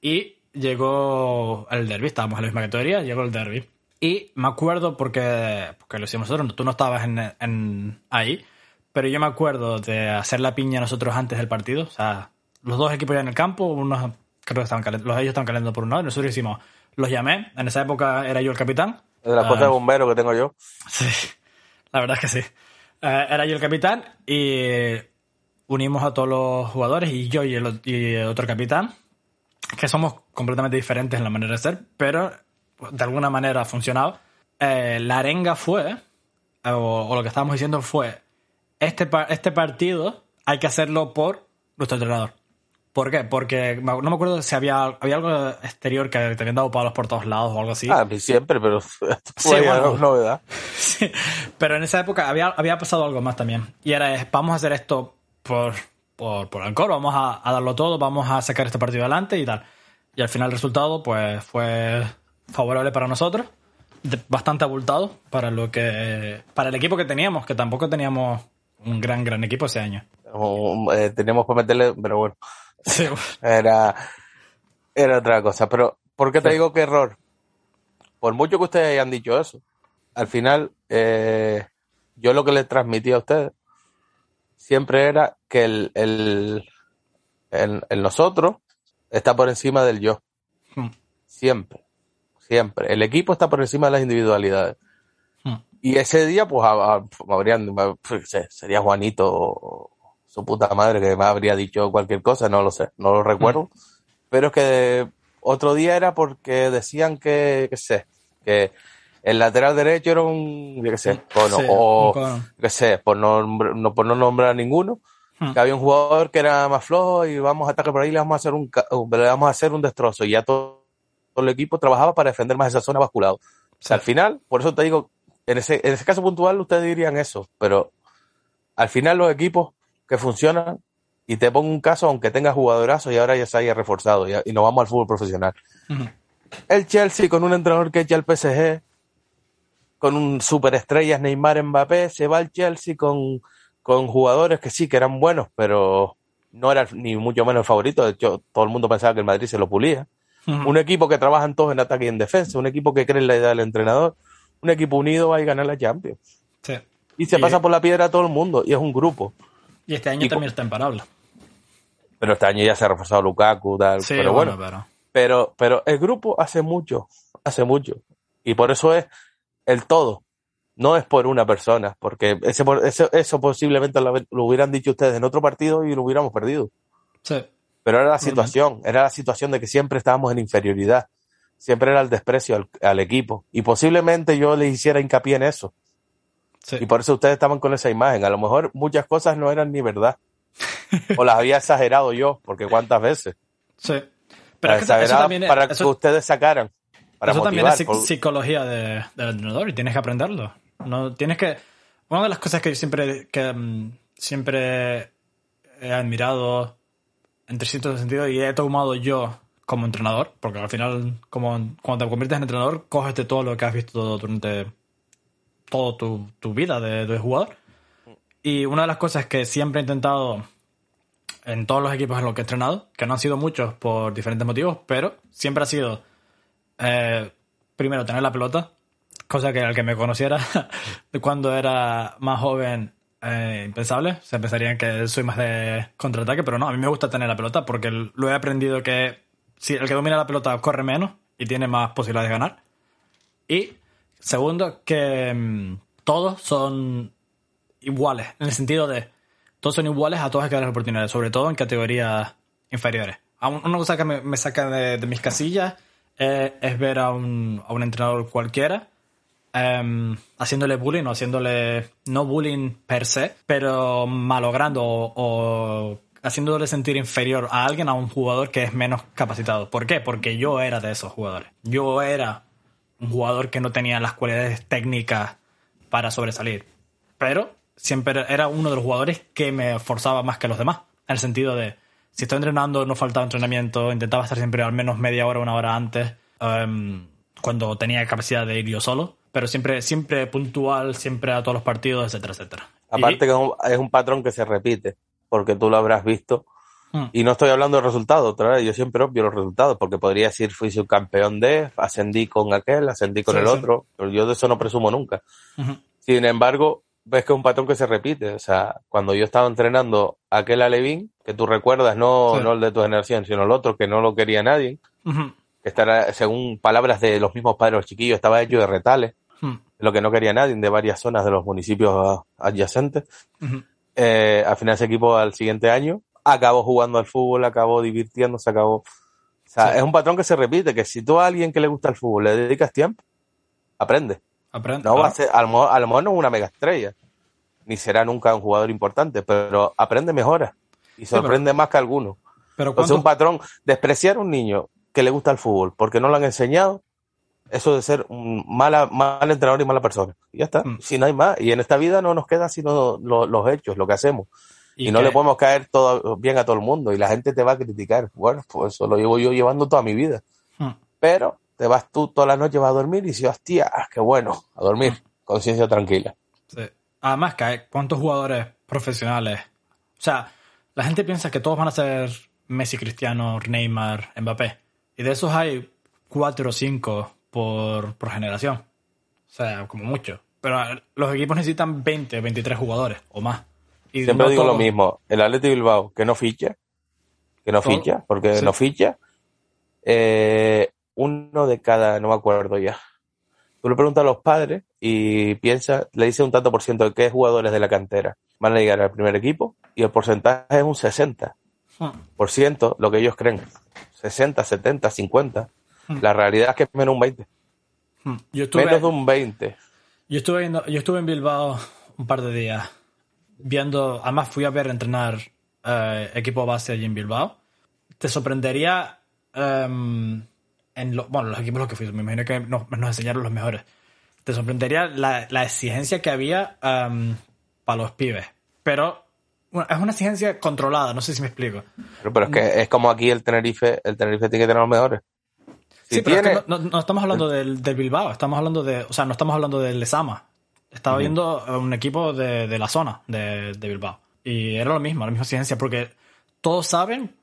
Y llegó el derby, estábamos en la misma categoría, llegó el derby. Y me acuerdo porque, porque lo hicimos nosotros, tú no estabas en, ahí, pero yo me acuerdo de hacer la piña nosotros antes del partido. O sea, los dos equipos ya en el campo, unos creo que estaban calentando, los ellos estaban calentando por un lado, y nosotros hicimos, los llamé, en esa época era yo el capitán. De la cosa de bombero que tengo yo. Sí, la verdad es que sí. Eh, era yo el capitán y unimos a todos los jugadores y yo y el, otro capitán, que somos completamente diferentes en la manera de ser, pero de alguna manera ha funcionado. Eh, la arenga fue, o, lo que estábamos diciendo fue, este, este partido hay que hacerlo por nuestro entrenador. ¿Por qué? Porque no me acuerdo si había, había algo exterior que te habían dado palos por todos lados o algo así. Ah, siempre, pero sí, novedad. Sí, pero en esa época había, había pasado algo más también. Y era, vamos a hacer esto por, por, por Alcor, vamos a, darlo todo, vamos a sacar este partido adelante y tal. Y al final el resultado pues fue favorable para nosotros, bastante abultado para lo que para el equipo que teníamos, que tampoco teníamos un gran gran equipo ese año. Eh, teníamos que meterle, pero bueno. Era, era otra cosa. Pero, ¿por qué te digo que error? Por mucho que ustedes hayan dicho eso, al final, eh, yo lo que les transmití a ustedes siempre era que el, el, el, nosotros está por encima del yo. Hmm. Siempre. Siempre. El equipo está por encima de las individualidades. Hmm. Y ese día, pues, habrían, sería Juanito su puta madre que me habría dicho cualquier cosa, no lo sé, no lo recuerdo. Mm. Pero es que otro día era porque decían que, qué sé, que el lateral derecho era un, qué sé, o, qué sé, por no, por no nombrar a ninguno, mm. que había un jugador que era más flojo y vamos a atacar por ahí le vamos a hacer un, le vamos a hacer un destrozo y ya todo, el equipo trabajaba para defender más esa zona basculado. O sea, al final, por eso te digo, en ese, en ese caso puntual ustedes dirían eso, pero al final los equipos que funcionan. Y te pongo un caso, aunque tenga jugadorazo y ahora ya se haya reforzado y, nos vamos al fútbol profesional. El Chelsea con un entrenador que echa el PSG, con un superestrellas Neymar Mbappé, se va al Chelsea con, con jugadores que sí, que eran buenos, pero no era ni mucho menos el favorito. De hecho, todo el mundo pensaba que el Madrid se lo pulía. Un equipo que trabajan todos en ataque y en defensa, un equipo que cree en la idea del entrenador, un equipo unido va a ganar la Champions. Y se pasa por la piedra a todo el mundo, y es un grupo. Y este año también está imparable. Pero este año ya se ha reforzado Lukaku, tal. pero bueno, pero... pero... el grupo hace mucho, hace mucho. Y por eso es el todo. No es por una persona, porque ese, eso posiblemente lo, hubieran dicho ustedes en otro partido y lo hubiéramos perdido. Sí. Pero era la situación, era la situación de que siempre estábamos en inferioridad. Siempre era el desprecio al, al equipo. Y posiblemente yo les hiciera hincapié en eso. Y por eso ustedes estaban con esa imagen. A lo mejor muchas cosas no eran ni verdad. o las había exagerado yo, porque cuántas veces. Sí. Pero es que eso también es, para que ustedes sacaran. Para eso también es psicología de, del entrenador y tienes que aprenderlo. No, tienes que. Una de las cosas que yo siempre, que, mm, siempre he admirado en 300 sentidos y he tomado yo como entrenador, porque al final, como cuando te conviertes en entrenador, coges de todo lo que has visto durante toda tu, tu, vida de, de, jugador. Y una de las cosas que siempre he intentado en todos los equipos en los que he entrenado, que no han sido muchos por diferentes motivos, pero siempre ha sido, eh, primero, tener la pelota, cosa que al que me conociera cuando era más joven eh, impensable. Se pensarían que soy más de contraataque, pero no, a mí me gusta tener la pelota porque lo he aprendido que si el que domina la pelota corre menos y tiene más posibilidades de ganar. Y segundo, que mm, todos son iguales, en el sentido de todos son iguales a todas las oportunidades, sobre todo en categorías inferiores. Una cosa que me, saca de, mis casillas eh, es ver a un, a un entrenador cualquiera em, haciéndole bullying o haciéndole, no bullying per se, pero malogrando o haciéndole sentir inferior a alguien, a un jugador que es menos capacitado. ¿Por qué? Porque yo era de esos jugadores. Yo era un jugador que no tenía las cualidades técnicas para sobresalir. Pero siempre era uno de los jugadores que me forzaba más que los demás. En el sentido de, si estoy entrenando, no faltaba entrenamiento, intentaba estar siempre al menos media hora, una hora antes, em, cuando tenía capacidad de ir yo solo. Pero siempre, siempre puntual, siempre a todos los partidos, etcétera, etcétera. Aparte que es un patrón que se repite porque tú lo habrás visto. Hmm. Y no estoy hablando de resultados, otra vez, yo siempre obvio los resultados, porque podría decir fui subcampeón de, ascendí con aquel, ascendí con el otro, pero yo de eso no presumo nunca. Sin embargo, ves que es un patrón que se repite. O sea, cuando yo estaba entrenando aquel Alevín, que tú recuerdas, no, no el de tu generación, sino el otro que no lo quería nadie, que estará, según palabras de los mismos padres los chiquillos, estaba hecho de retales, lo que no quería nadie de varias zonas de los municipios adyacentes. Eh, al final ese equipo al siguiente año acabó jugando al fútbol, acabó divirtiéndose, acabó... O sea, es un patrón que se repite, que si tú a alguien que le gusta el fútbol le dedicas tiempo, aprende. Aprende. No va a ser, a lo, mejor, no es una mega estrella, ni será nunca un jugador importante, pero aprende mejora y sorprende más que alguno. Pero es un patrón, despreciar a un niño que le gusta el fútbol porque no lo han enseñado, eso de ser un mala, mal entrenador y mala persona. Y ya está. Mm. Si no hay más. Y en esta vida no nos queda sino los hechos, lo que hacemos. Y, no le podemos caer todo bien a todo el mundo. Y la gente te va a criticar. Bueno, pues eso lo llevo yo llevando toda mi vida. Mm. Pero te vas tú toda la noche, vas a dormir y dices, hostia, qué bueno, a dormir. Mm. Conciencia tranquila. Sí. Además, ¿cuántos jugadores profesionales? O sea, la gente piensa que todos van a ser Messi, Cristiano, Neymar, Mbappé. Y de esos hay cuatro o cinco por, generación. O sea, como mucho. Pero los equipos necesitan 20 o 23 jugadores o más. Y Siempre digo lo mismo. El Atleti Bilbao, que no ficha. Que no ficha, porque no ficha. Eh, uno de cada, no me acuerdo ya. Tú le preguntas a los padres y piensa, le dice un tanto por ciento de qué jugadores de la cantera van a llegar al primer equipo y el porcentaje es un 60 hmm. por ciento, lo que ellos creen. 60, 70, 50. Hmm. La realidad es que es menos un 20. Hmm. menos de un 20. Yo estuve, yo estuve en Bilbao un par de días viendo, además fui a ver entrenar eh, equipo base allí en Bilbao. Te sorprendería em, en bueno, los equipos los que fui, me imagino que nos, enseñaron los mejores. Te sorprendería la, exigencia que había em, para los pibes. Pero es una exigencia controlada, no sé si me explico. Pero, pero es que es como aquí el Tenerife, el Tenerife tiene que tener los mejores sí, pero no, estamos hablando del, Bilbao, estamos hablando de, o sea, no estamos hablando del Lesama. Estaba viendo un equipo de, la zona de, Bilbao. Y era lo mismo, la misma ciencia, porque todos saben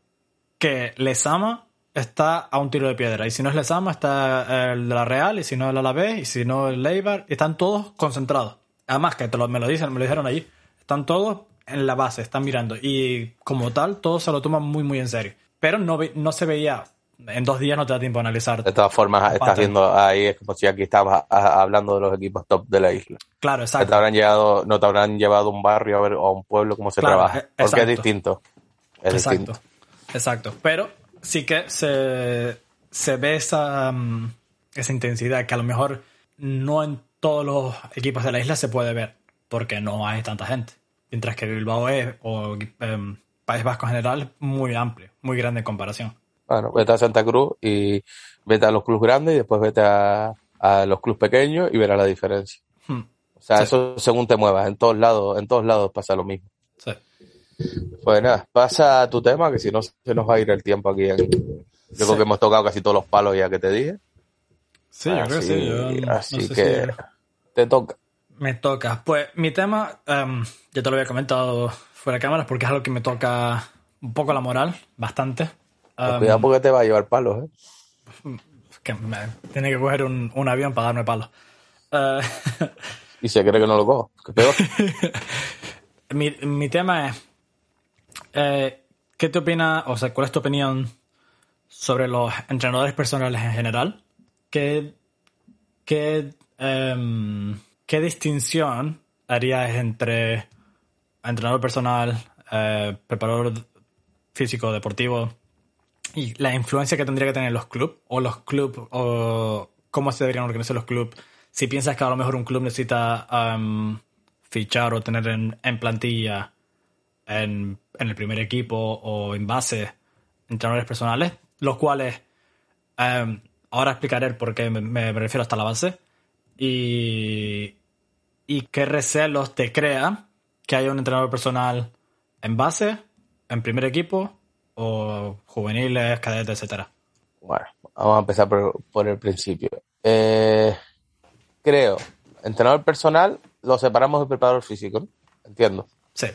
que Lesama está a un tiro de piedra. Y si no es Lesama, está el de la Real, y si no el Alavés, y si no el Leibar, están todos concentrados. Además, que me lo dicen, me lo dijeron allí. Están todos en la base, están mirando. Y como tal, todos se lo toman muy, muy en serio. Pero no, no se veía en dos días no te da tiempo a analizar. De todas formas, estás viendo ahí, es como si aquí estabas hablando de los equipos top de la isla. Claro, exacto. Te habrán llevado, no te habrán llevado a un barrio a ver, o a un pueblo cómo se trabaja. E- porque es distinto. Es exacto. Distinto. Exacto. Pero sí que se, se ve esa, mm, esa intensidad que a lo mejor no en todos los equipos de la isla se puede ver, porque no hay tanta gente. Mientras que Bilbao es, o em, País Vasco en general muy amplio, muy grande en comparación. Bueno, vete a Santa Cruz y vete a los clubes grandes y después vete a, los clubes pequeños y verás la diferencia. Hmm. O sea, eso según te muevas, en todos lados, en todos lados pasa lo mismo. Sí. Pues nada, pasa a tu tema, que si no se nos va a ir el tiempo aquí. En... Yo creo que hemos tocado casi todos los palos ya que te dije. Sí, yo creo que sí. así que te toca. Me toca. Pues mi tema, um, ya te lo había comentado fuera de cámaras porque es algo que me toca un poco la moral, bastante. Cuidado porque te va a llevar palos, ¿eh? Que me, tiene que coger un, un avión para darme palos. Uh, y se cree que no lo cojo. ¿Qué peor? mi, mi tema es eh, ¿Qué te opinas, o sea, cuál es tu opinión sobre los entrenadores personales en general? ¿Qué, qué, em, ¿qué distinción harías entre entrenador personal, eh, preparador físico, deportivo y la influencia que tendría que tener los clubes o los clubes o cómo se deberían organizar los clubes? Si piensas que a lo mejor un club necesita em, fichar o tener en plantilla en, el primer equipo o en base entrenadores personales, los cuales em, ahora explicaré por qué me, refiero hasta la base y, y qué recelos te crea que haya un entrenador personal en base, en primer equipo o juveniles, cadetes, etcétera. Bueno, vamos a empezar por, el principio. Eh, creo, entrenador personal lo separamos del preparador físico, ¿entiendo? Sí.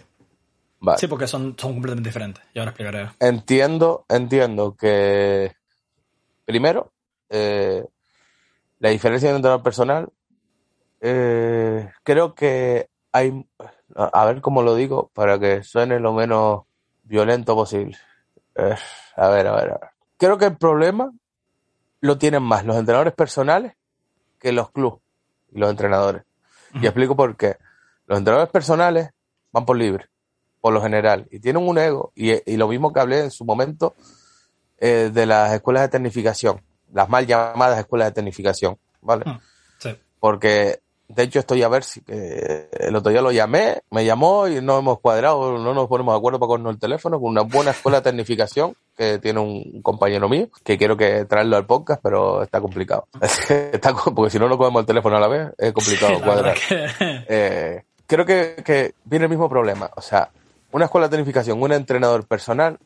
Sí, porque son, son completamente diferentes. Y ahora explicaré. Entiendo, entiendo que primero, eh, la diferencia de entrenador personal, eh, creo que hay, a ver cómo lo digo, para que suene lo menos violento posible. Eh, a ver, a ver, a ver. Creo que el problema lo tienen más los entrenadores personales que los clubes y los entrenadores. Y explico por qué. Los entrenadores personales van por libre por lo general, y tienen un ego, y, lo mismo que hablé en su momento eh, de las escuelas de tecnificación, las mal llamadas escuelas de tecnificación, ¿vale? Hmm, sí. Porque, de hecho, estoy a ver si que el otro día lo llamé, me llamó y no hemos cuadrado, no nos ponemos de acuerdo para con el teléfono, con una buena escuela de tecnificación que tiene un compañero mío, que quiero que traerlo al podcast, pero está complicado. está, porque si no, no cogemos el teléfono a la vez, es complicado cuadrar. Eh, creo que, que viene el mismo problema. O sea, una escuela de tecnificación, un entrenador personal,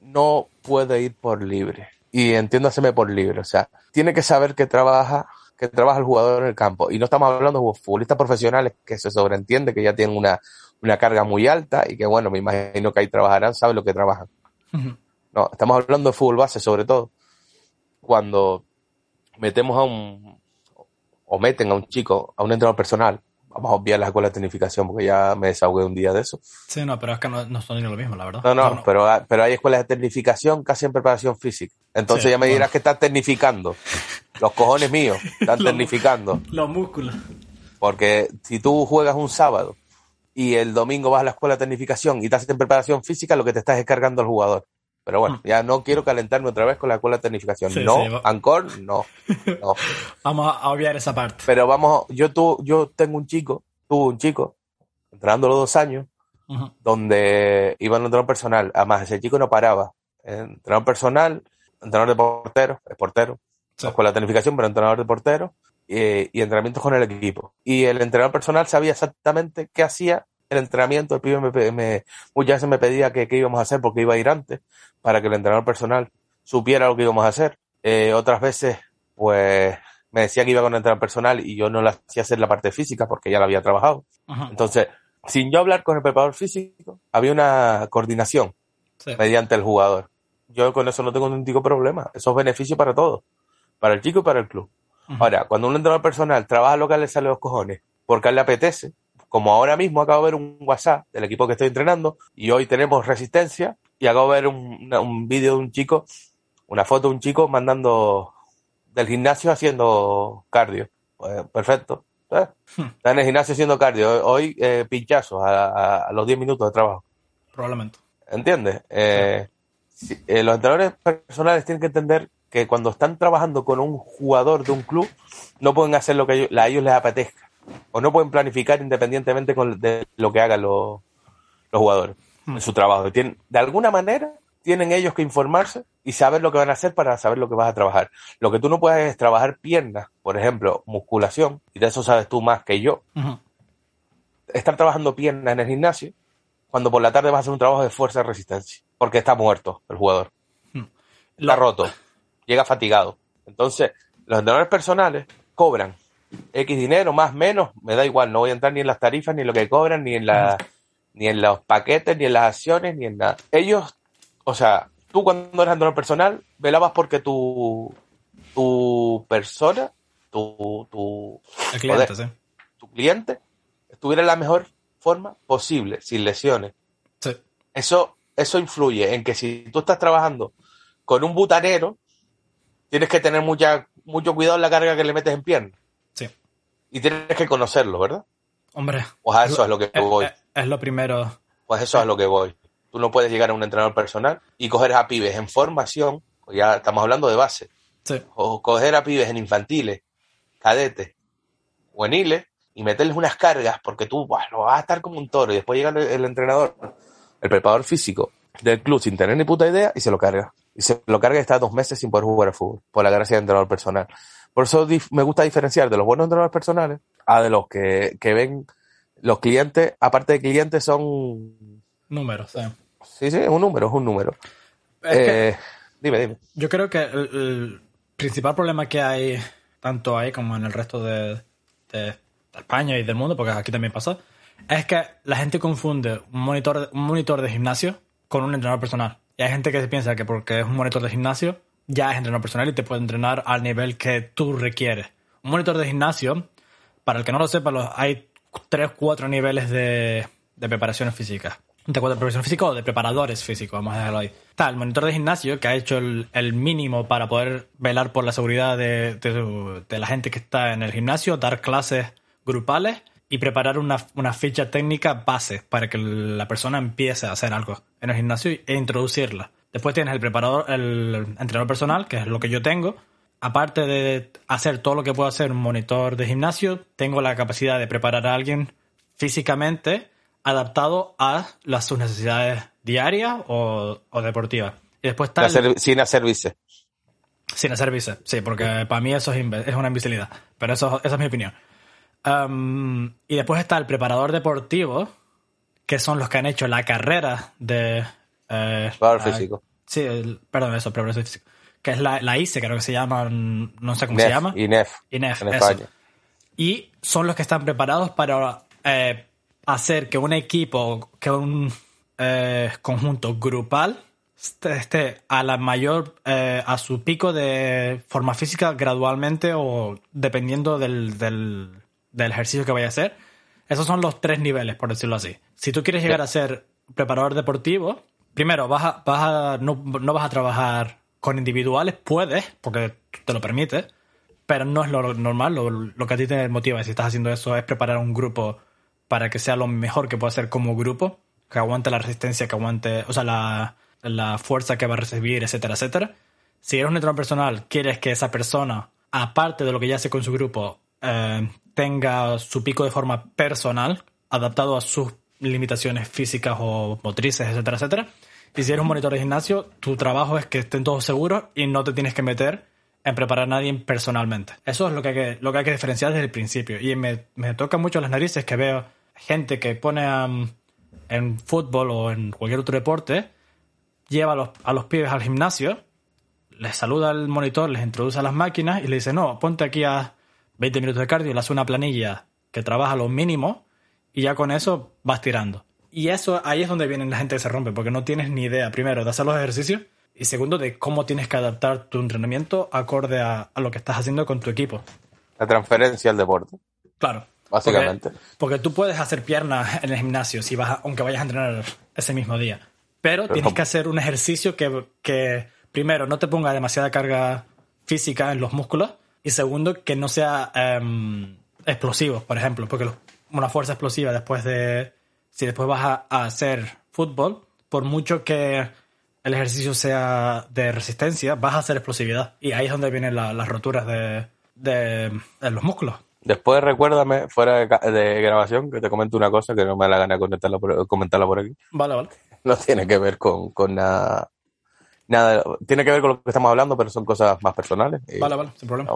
no puede ir por libre. Y entiéndaseme por libre. O sea, tiene que saber que trabaja, que trabaja el jugador en el campo. Y no estamos hablando de futbolistas profesionales que se sobreentiende que ya tienen una, una carga muy alta y que, bueno, me imagino que ahí trabajarán, saben lo que trabajan. No, estamos hablando de fútbol base sobre todo. Cuando metemos a un, o meten a un chico, a un entrenador personal, vamos a obviar la escuela de tecnificación porque ya me desahogué un día de eso. Sí, no, pero es que no, son lo mismo, la verdad. No, no, Pero, pero hay escuelas de tecnificación casi en preparación física. Entonces ya me dirás que estás tecnificando. Los cojones míos están tecnificando. Los músculos. Porque si tú juegas un sábado y el domingo vas a la escuela de tecnificación y estás en preparación física, lo que te estás es cargando al jugador. Pero bueno, mm. ya no quiero calentarme otra vez con la escuela de tecnificación. no, Ancor, no, no. vamos a obviar esa parte. Pero vamos, yo, tu, yo tengo un chico, tuve un chico, entrenando los dos años, donde iba en entrenador personal. Además, ese chico no paraba. Entrenador personal, entrenador de portero, es portero. Escuela de tecnificación, pero entrenador de portero. Y, y entrenamientos con el equipo. Y el entrenador personal sabía exactamente qué hacía el entrenamiento, el pibe me, muchas veces me pedía que qué íbamos a hacer porque iba a ir antes, para que el entrenador personal supiera lo que íbamos a hacer. Eh, otras veces, pues, me decía que iba con el entrenador personal y yo no le hacía hacer la parte física porque ya la había trabajado. Entonces, sin yo hablar con el preparador físico, había una coordinación mediante el jugador. Yo con eso no tengo ningún tipo de problema. Eso es beneficio para todos, para el chico y para el club. Ahora, cuando un entrenador personal trabaja lo que le sale los cojones, porque a él le apetece, como ahora mismo acabo de ver un WhatsApp del equipo que estoy entrenando y hoy tenemos resistencia y acabo de ver un, un vídeo de un chico, una foto de un chico mandando del gimnasio haciendo cardio. Pues, perfecto. ¿eh? Hmm. Está en el gimnasio haciendo cardio. Hoy eh, pinchazos a, los 10 minutos de trabajo. Probablemente. ¿Entiendes? Eh, eh, los entrenadores personales tienen que entender que cuando están trabajando con un jugador de un club, no pueden hacer lo que a ellos les apetezca o no pueden planificar independientemente de lo que hagan los, jugadores. en mm. su trabajo. Tienen, de alguna manera tienen ellos que informarse y saber lo que van a hacer para saber lo que vas a trabajar. Lo que tú no puedes es trabajar piernas, por ejemplo, musculación, y de eso sabes tú más que yo. Estar trabajando piernas en el gimnasio cuando por la tarde vas a hacer un trabajo de fuerza y resistencia, porque está muerto el jugador. Hmm. Está roto, llega fatigado. Entonces, los entrenadores personales cobran X dinero, más, menos, me da igual, no voy a entrar ni en las tarifas, ni en lo que cobran, ni en la, ni en los paquetes, ni en las acciones, ni en nada. Ellos, o sea, tú cuando eres entrenador personal, velabas porque tu, tu persona, tu, tu, cliente, tu cliente estuviera en la mejor forma posible, sin lesiones. Sí. Eso, eso influye en que si tú estás trabajando con un butanero, tienes que tener mucha, mucho cuidado en la carga que le metes en pierna. Y tienes que conocerlo, ¿verdad? Hombre. Pues a eso es lo que voy. Es, lo primero. Pues eso es lo que voy. Tú no puedes llegar a un entrenador personal y coger a pibes en formación, pues ya estamos hablando de base. Sí. O coger a pibes en infantiles, cadetes, juveniles y meterles unas cargas porque tú lo vas a estar como un toro y después llega el, entrenador, el preparador físico del club sin tener ni puta idea y se lo carga. Y se lo carga y está dos meses sin poder jugar al fútbol por la gracia del entrenador personal. Por eso me gusta diferenciar de los buenos entrenadores personales a de los que, ven los clientes, aparte de clientes, son números. Sí, sí, sí es un número, es un número. Eh, dime, dime. Yo creo que el, principal problema que hay, tanto ahí como en el resto de España y del mundo, porque aquí también pasa, es que la gente confunde un monitor, un monitor de gimnasio con un entrenador personal. Y hay gente que se piensa que porque es un monitor de gimnasio, ya es entrenador personal y te puede entrenar al nivel que tú requieres. Un monitor de gimnasio, para el que no lo sepa, hay tres, cuatro niveles de, de preparaciones físicas. De preparación física o de preparadores físicos, vamos a dejarlo ahí. Está el monitor de gimnasio que ha hecho el, mínimo para poder velar por la seguridad de, de, de, la gente que está en el gimnasio, dar clases grupales y preparar una, ficha técnica base para que la persona empiece a hacer algo en el gimnasio e introducirla. Después tienes el preparador, el entrenador personal, que es lo que yo tengo. Aparte de hacer todo lo que puedo hacer un monitor de gimnasio, tengo la capacidad de preparar a alguien físicamente adaptado a las, sus necesidades diarias o, deportivas. Y después está sin hacer vice. Sin hacer vice, sí, porque para mí eso es, es una imbecilidad. Pero eso, esa es mi opinión y después está el preparador deportivo, que son los que han hecho la carrera de... Eh, físico. Sí, perdón, eso, preparador físico. Que es la, la ICE, creo que se llama, no sé cómo se llama. INEF. INEF, Y son los que están preparados para eh, hacer que un equipo, que un eh, conjunto grupal esté a la mayor, eh, a su pico de forma física gradualmente o dependiendo del, del ejercicio que vaya a hacer. Esos son los tres niveles, por decirlo así. Si tú quieres llegar a ser preparador deportivo, primero vas a, vas a, no, vas a trabajar con individuales, puedes, porque te lo permite, pero no es lo normal. Lo, que a ti te motiva si estás haciendo eso es preparar un grupo para que sea lo mejor que pueda ser como grupo, que aguante la resistencia, que aguante, o sea, la, fuerza que va a recibir, etcétera, etcétera. Si eres un entrenador personal, quieres que esa persona, aparte de lo que ya hace con su grupo, eh, tenga su pico de forma personal, adaptado a sus limitaciones físicas o motrices, etcétera, etcétera. Y si eres un monitor de gimnasio, tu trabajo es que estén todos seguros y no te tienes que meter en preparar a nadie personalmente. Eso es lo que hay que, lo que, hay que diferenciar desde el principio. Y me, me toca mucho las narices que veo gente que pone en fútbol o en cualquier otro deporte, lleva a los, a los pibes al gimnasio, les saluda al monitor, les introduce a las máquinas y le dice, no, ponte aquí a 20 minutos de cardio, le hace una planilla que trabaja lo mínimo y ya con eso vas tirando. Y eso ahí es donde viene la gente que se rompe, porque no tienes ni idea, primero, de hacer los ejercicios y segundo, de cómo tienes que adaptar tu entrenamiento acorde a, lo que estás haciendo con tu equipo. La transferencia al deporte. Claro. Básicamente. Porque, tú puedes hacer piernas en el gimnasio, si vas aunque vayas a entrenar ese mismo día. Pero, tienes que hacer un ejercicio que, que, primero, no te ponga demasiada carga física en los músculos y segundo, que no sea em, explosivo, por ejemplo, porque una fuerza explosiva después de, si después vas a, hacer fútbol, por mucho que el ejercicio sea de resistencia, vas a hacer explosividad. Y ahí es donde vienen las roturas de, de, los músculos. Después recuérdame, fuera de, grabación, que te comento una cosa que no me da la gana comentarla por, comentarla por aquí. Vale, vale. no tiene que ver con, con nada, nada, tiene que ver con lo que estamos hablando, pero son cosas más personales. vale, vale, sin problema.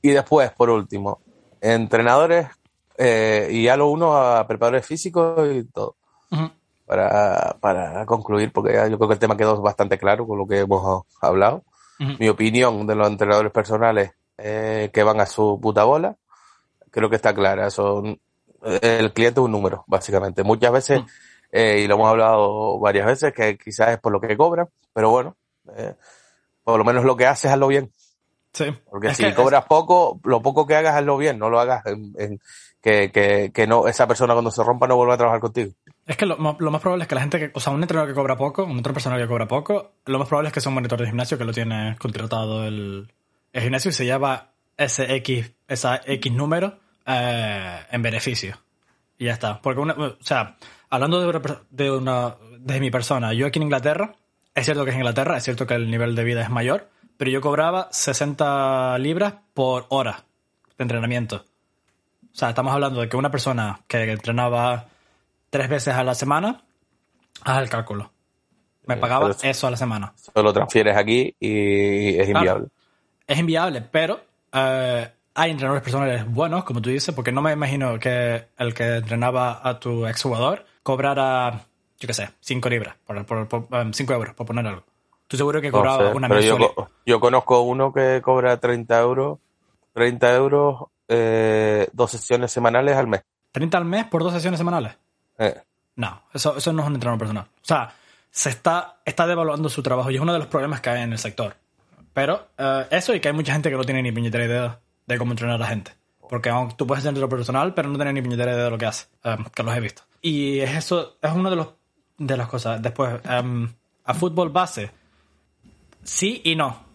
Y después, por último, entrenadores eh, y ya lo uno a preparadores físicos y todo. para, para concluir, porque yo creo que el tema quedó bastante claro con lo que hemos hablado. Mi opinión de los entrenadores personales eh, que van a su puta bola, creo que está clara. Son, el cliente es un número, básicamente. Muchas veces, eh, y lo hemos hablado varias veces, que quizás es por lo que cobran, pero bueno, eh, por lo menos lo que haces, hazlo bien. Sí. Porque si cobras poco, lo poco que hagas, hazlo bien, no lo hagas en, que, que, que, no, esa persona cuando se rompa no vuelva a trabajar contigo. Es que lo, lo, más probable es que la gente que, o sea, un entrenador que cobra poco, un otro personal que cobra poco, lo más probable es que sea un monitor de gimnasio que lo tiene contratado el, el gimnasio y se lleva ese X, esa X número eh, en beneficio. Y ya está. Porque una, o sea, hablando de de una, de mi persona, yo aquí en Inglaterra, es cierto que es Inglaterra, es cierto que el nivel de vida es mayor, pero yo cobraba 60 libras por hora de entrenamiento. O sea, estamos hablando de que una persona que entrenaba tres veces a la semana, haz el cálculo. Me pagaba eso a la semana. Solo transfieres aquí y es inviable. es inviable, pero eh, hay entrenadores personales buenos, como tú dices, porque no me imagino que el que entrenaba a tu exjugador cobrara yo qué sé, 5 libras, por, 5 um, euros, por poner algo. Tú seguro que cobraba una pero yo, yo, conozco uno que cobra 30 euros, 30 euros, eh, dos sesiones semanales al mes. ¿30 al mes por dos sesiones semanales? Eh. No, eso, eso no es un entrenador personal. O sea, se está, está devaluando su trabajo y es uno de los problemas que hay en el sector. Pero eh, eso y que hay mucha gente que no tiene ni puñetera idea de cómo entrenar a la gente. Porque tú puedes ser entrenador personal, pero no tienes ni puñetera idea de lo que hace, eh, que los he visto. Y es eso, es uno de los de las cosas. Después, em, a fútbol base, sí y no.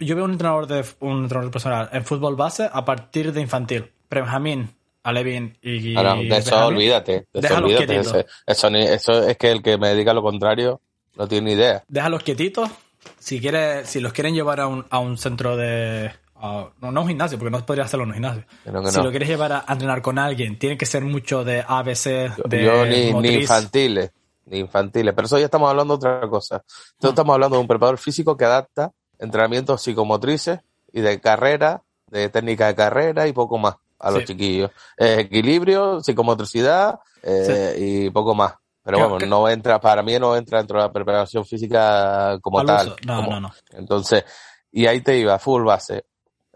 Yo veo un entrenador de un entrenador personal en fútbol base a partir de infantil. Benjamín, Alevin y. de eso olvídate. De eso, olvídate eso, eso, es que el que me diga lo contrario no tiene ni idea. Déjalos quietitos. Si quiere, si los quieren llevar a un, a un centro de. no, no un gimnasio, porque no podría hacerlo en un gimnasio. si lo quieres llevar a, entrenar con alguien, tiene que ser mucho de ABC, de. Yo ni, ni infantiles infantiles, pero eso ya estamos hablando de otra cosa. Entonces estamos hablando de un preparador físico que adapta entrenamientos psicomotrices y de carrera, de técnica de carrera y poco más a los chiquillos. equilibrio, psicomotricidad eh, y poco más. Pero bueno, no entra, para mí no entra dentro de la preparación física como tal. No, no, no. Entonces, y ahí te iba, full base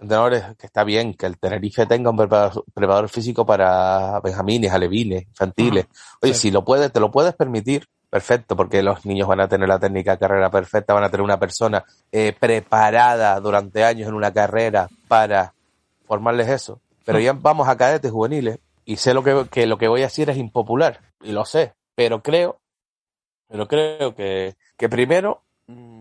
entrenadores que está bien que el Tenerife tenga un preparador, físico para benjamines, alevines, infantiles. Oye, si lo puedes, te lo puedes permitir, perfecto, porque los niños van a tener la técnica de carrera perfecta, van a tener una persona eh, preparada durante años en una carrera para formarles eso. Pero ya vamos a cadetes juveniles y sé lo que, que lo que voy a decir es impopular, y lo sé, pero creo, pero creo que, que primero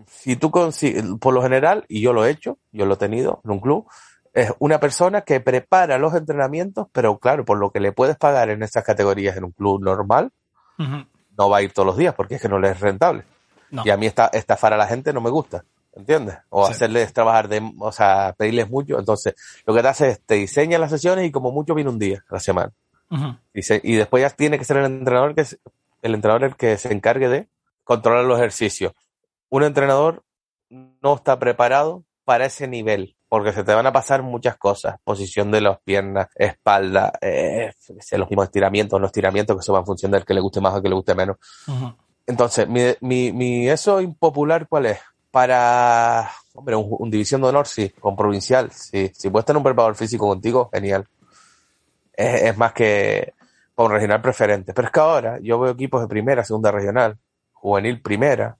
si tú consigues, por lo general, y yo lo he hecho, yo lo he tenido en un club, es una persona que prepara los entrenamientos, pero claro, por lo que le puedes pagar en esas categorías en un club normal, no va a ir todos los días porque es que no le es rentable. Y a mí esta, estafar a la gente no me gusta, ¿entiendes? O hacerles trabajar de, o sea, pedirles mucho. Entonces, lo que te hace es te diseña las sesiones y como mucho viene un día a la semana. y, y después ya tiene que ser el entrenador que es, el entrenador el que se encargue de controlar los ejercicios un entrenador no está preparado para ese nivel, porque se te van a pasar muchas cosas, posición de las piernas, espalda, eh, los mismos estiramientos, los estiramientos que eso va en función del que le guste más o que le guste menos. Entonces, mi, mi, mi, eso impopular, ¿cuál es? Para, hombre, un, división de honor, sí, con provincial, sí. Si puedes tener un preparador físico contigo, genial. Es, es más que para un regional preferente. Pero es que ahora yo veo equipos de primera, segunda regional, juvenil primera,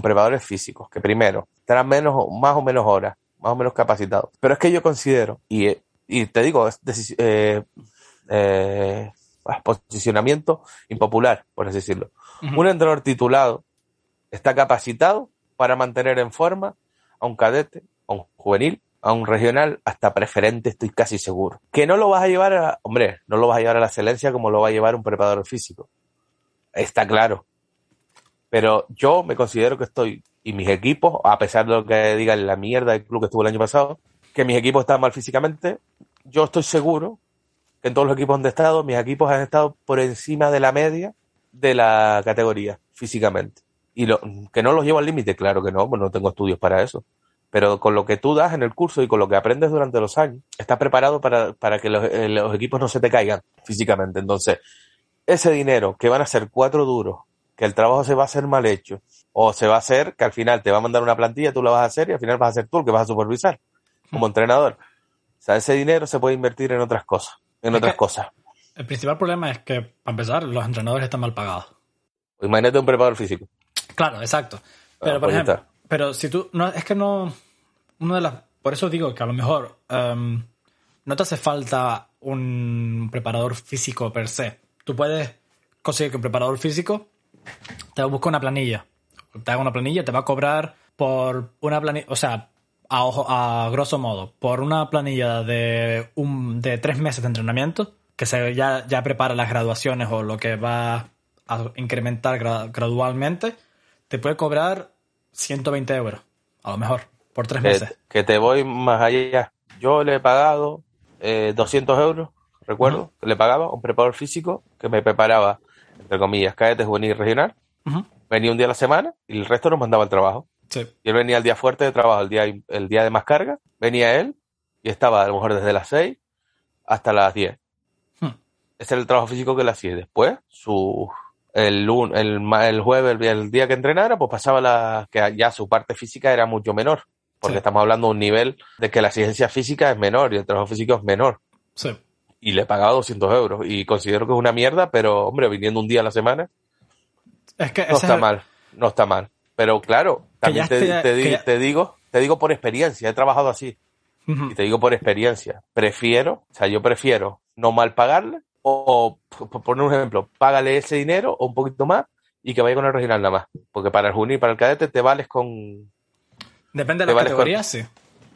preparadores físicos, que primero estarán menos, más o menos horas, más o menos capacitados. Pero es que yo considero, y, y te digo, es eh, eh, posicionamiento impopular, por así decirlo. Un entrenador titulado está capacitado para mantener en forma a un cadete, a un juvenil, a un regional, hasta preferente, estoy casi seguro. Que no lo vas a llevar a, hombre, no lo vas a llevar a la excelencia como lo va a llevar un preparador físico. Está claro. Pero yo me considero que estoy, y mis equipos, a pesar de lo que diga la mierda del club que estuvo el año pasado, que mis equipos están mal físicamente, yo estoy seguro que en todos los equipos donde he estado, mis equipos han estado por encima de la media de la categoría físicamente. Y lo, que no los llevo al límite, claro que no, pues no tengo estudios para eso. Pero con lo que tú das en el curso y con lo que aprendes durante los años, estás preparado para, para que los, eh, los equipos no se te caigan físicamente. Entonces, ese dinero que van a ser cuatro duros, que el trabajo se va a hacer mal hecho, o se va a hacer que al final te va a mandar una plantilla, tú la vas a hacer y al final vas a ser tú el que vas a supervisar como entrenador. O sea, ese dinero se puede invertir en otras cosas, en otras cosas. El principal problema es que, para empezar, los entrenadores están mal pagados. Imagínate un preparador físico. Claro, exacto. Pero, ah, por ejemplo, pero si tú, no, es que no, uno de las, por eso digo que a lo mejor em, no te hace falta un preparador físico per se. Tú puedes conseguir que un preparador físico te busque una planilla. Te haga una planilla, te va a cobrar por una planilla, o sea, a, a grosso modo, por una planilla de, un, de tres meses de entrenamiento, que se, ya, ya prepara las graduaciones o lo que va a incrementar gradualmente, te puede cobrar 120 euros, a lo mejor, por tres meses. Que te voy más allá. Yo le he pagado eh, 200 euros, recuerdo, le pagaba un preparador físico que me preparaba, entre comillas, cadete juvenil regional. Venía un día a la semana y el resto nos mandaba el trabajo. Y él venía el día fuerte de trabajo, el día, el día de más carga, venía él y estaba a lo mejor desde las 6 hasta las 10. Hmm. Ese era el trabajo físico que le hacía. Después, su, el, el, el jueves, el, día que entrenara, pues pasaba la, que ya su parte física era mucho menor. Porque estamos hablando de un nivel de que la exigencia física es menor y el trabajo físico es menor. Sí. Y le pagaba 200 euros. Y considero que es una mierda, pero hombre, viniendo un día a la semana. Es que no está mal. No está mal. Pero claro, también te, digo, te digo por experiencia, he trabajado así. Y te digo por experiencia, prefiero, o sea, yo prefiero no mal pagarle o, por poner un ejemplo, págale ese dinero o un poquito más y que vaya con el regional nada más. Porque para el juvenil y para el cadete te vales con... Depende de la categoría, sí.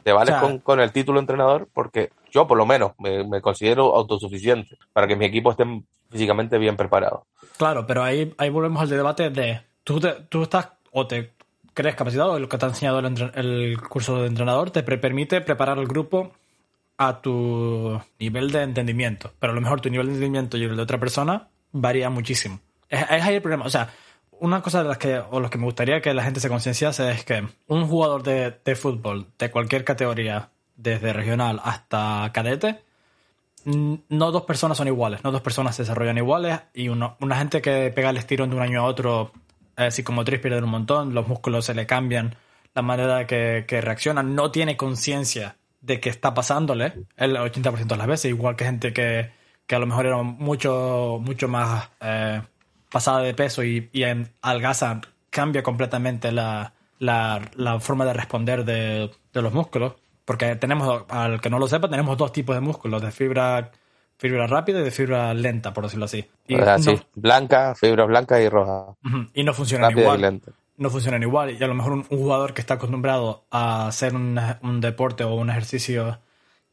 Te vales con, el título entrenador porque yo por lo menos me, considero autosuficiente para que mi equipo esté físicamente bien preparado. Claro, pero ahí, ahí volvemos al debate de tú, tú estás o te crees capacitado, lo que te ha enseñado el, curso de entrenador te permite preparar el grupo a tu nivel de entendimiento. Pero a lo mejor tu nivel de entendimiento y el de otra persona varía muchísimo. Es, ahí el problema. O sea, una cosa de las que, o lo que me gustaría que la gente se concienciase es que un jugador de, fútbol de cualquier categoría, desde regional hasta cadete, no dos personas son iguales, no dos personas se desarrollan iguales y una gente que pega el estirón de un año a otro eh, psicomotriz pierde un montón, los músculos se le cambian, la manera que, que reaccionan, no tiene conciencia de que está pasándole el 80% de las veces, igual que gente que, que a lo mejor era mucho, mucho más eh, pasada de peso y, y en algaza cambia completamente la, la, la forma de responder de, de, los músculos. Porque tenemos, al que no lo sepa, tenemos dos tipos de músculos, de fibra fibra rápida y de fibra lenta, por decirlo así. Y blanca, fibra blanca y roja. Y no funcionan igual. No funcionan igual. Y a lo mejor un, jugador que está acostumbrado a hacer un, deporte o un ejercicio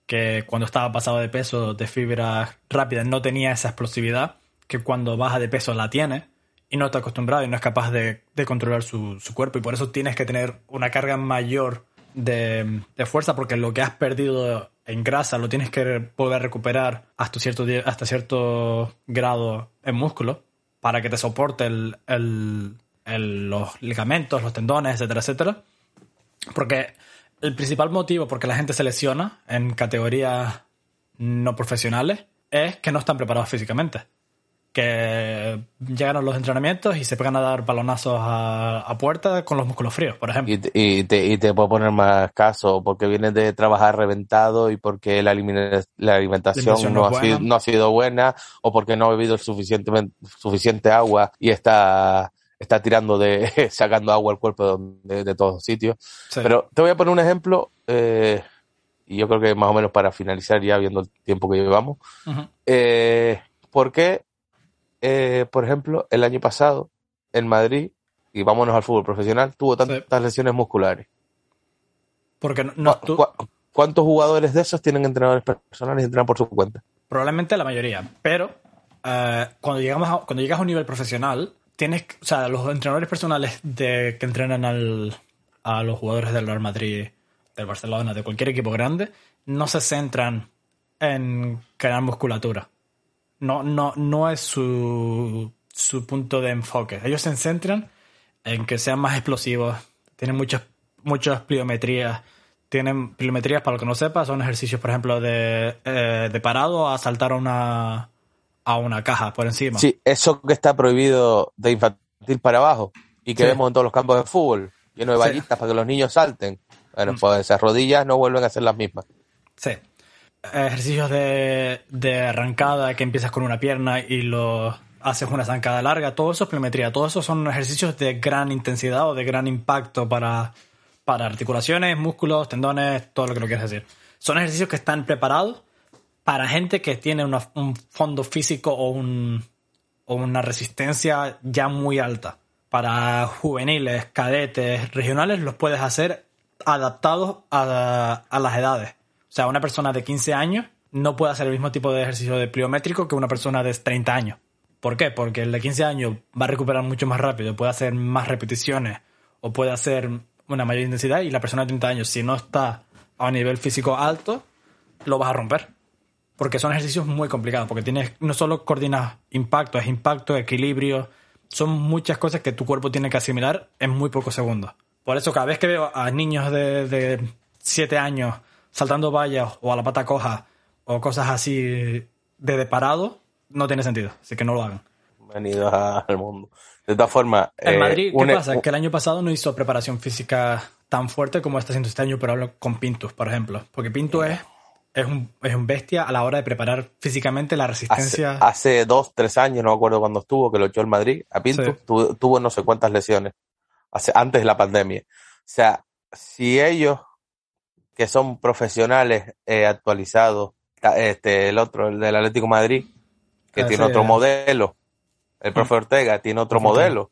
que cuando estaba pasado de peso de fibra rápida no tenía esa explosividad, que cuando baja de peso la tiene y no está acostumbrado y no es capaz de, controlar su, cuerpo. Y por eso tienes que tener una carga mayor de, fuerza, porque lo que has perdido en grasa lo tienes que poder recuperar hasta cierto, hasta cierto grado en músculo para que te soporte los ligamentos, los tendones, etcétera, etcétera. Porque el principal motivo por que la gente se lesiona en categorías no profesionales es que no están preparados físicamente que llegan a los entrenamientos y se pegan a dar balonazos a, a puerta con los músculos fríos, por ejemplo. Y, te, y te puedo poner más caso, porque vienes de trabajar reventado y porque la, la alimentación no, ha sido, no ha sido buena o porque no ha bebido suficiente, suficiente agua y está, está tirando de, sacando agua al cuerpo de, de todos sitios. Pero te voy a poner un ejemplo, eh, y yo creo que más o menos para finalizar ya viendo el tiempo que llevamos. eh, ¿Por qué eh, por ejemplo, el año pasado en Madrid, y vámonos al fútbol profesional, tuvo tantas lesiones musculares. Porque no, ¿Cuántos jugadores de esos tienen entrenadores personales y entrenan por su cuenta? Probablemente la mayoría, pero eh, cuando, llegamos cuando llegas a un nivel profesional, tienes, o sea, los entrenadores personales de, que entrenan al, a los jugadores del Real Madrid, del Barcelona, de cualquier equipo grande, no se centran en crear musculatura no, no, no es su su punto de enfoque. Ellos se centran en que sean más explosivos, tienen muchas, muchas pliometrías. Tienen pliometrías, para lo que no sepa, son ejercicios, por ejemplo, de, eh, de parado a saltar a una, a una caja por encima. Sí, eso que está prohibido de infantil para abajo y que vemos en todos los campos de fútbol, lleno de vallitas para que los niños salten. Bueno, mm. pues esas rodillas no vuelven a ser las mismas. Sí. Ejercicios de, de arrancada que empiezas con una pierna y lo haces una zancada larga, todo eso es pliometría, todo eso son ejercicios de gran intensidad o de gran impacto para, para articulaciones, músculos, tendones, todo lo que lo quieras decir. Son ejercicios que están preparados para gente que tiene un fondo físico o, un, o una resistencia ya muy alta. Para juveniles, cadetes, regionales, los puedes hacer adaptados a, a las edades. O sea, una persona de 15 años no puede hacer el mismo tipo de ejercicio de pliométrico que una persona de 30 años. ¿Por qué? Porque el de 15 años va a recuperar mucho más rápido, puede hacer más repeticiones o puede hacer una mayor intensidad y la persona de 30 años, si no está a un nivel físico alto, lo vas a romper. Porque son ejercicios muy complicados, porque tienes no solo coordinar impacto, es impacto, equilibrio, son muchas cosas que tu cuerpo tiene que asimilar en muy pocos segundos. Por eso cada vez que veo a niños de, de 7 años saltando vallas o a la pata coja o cosas así de parado, no tiene sentido, así que no lo hagan. Bienvenidos al mundo. De todas formas... En Madrid, ¿qué pasa? Que el año pasado no hizo preparación física tan fuerte como está haciendo este año, pero hablo con Pintus, por ejemplo. Porque Pintus es, es, un, es un bestia a la hora de preparar físicamente la resistencia. Hace, dos, tres años, no me acuerdo cuándo estuvo, que lo echó el Madrid, a Pintus, tuvo, no sé cuántas lesiones, hace, antes de la pandemia. O sea, si ellos, que son profesionales eh, actualizados, este, el otro, el del Atlético Madrid, que ah, tiene otro modelo. El profe Ortega tiene otro modelo.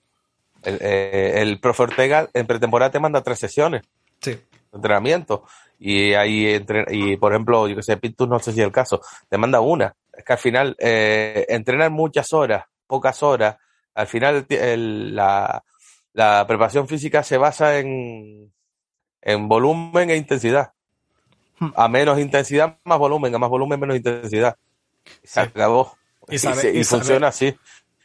El, eh, el, profe Ortega en pretemporada te manda tres sesiones sí. de entrenamiento. Y ahí, entre, y por ejemplo, yo que sé, Pintus, no sé si es el caso, te manda una. Es que al final, eh, entrenar muchas horas, pocas horas, al final la, la preparación física se basa en, en volumen e intensidad. Hmm. A menos intensidad, más volumen, a más volumen, menos intensidad. Se acabó. Y, funciona así.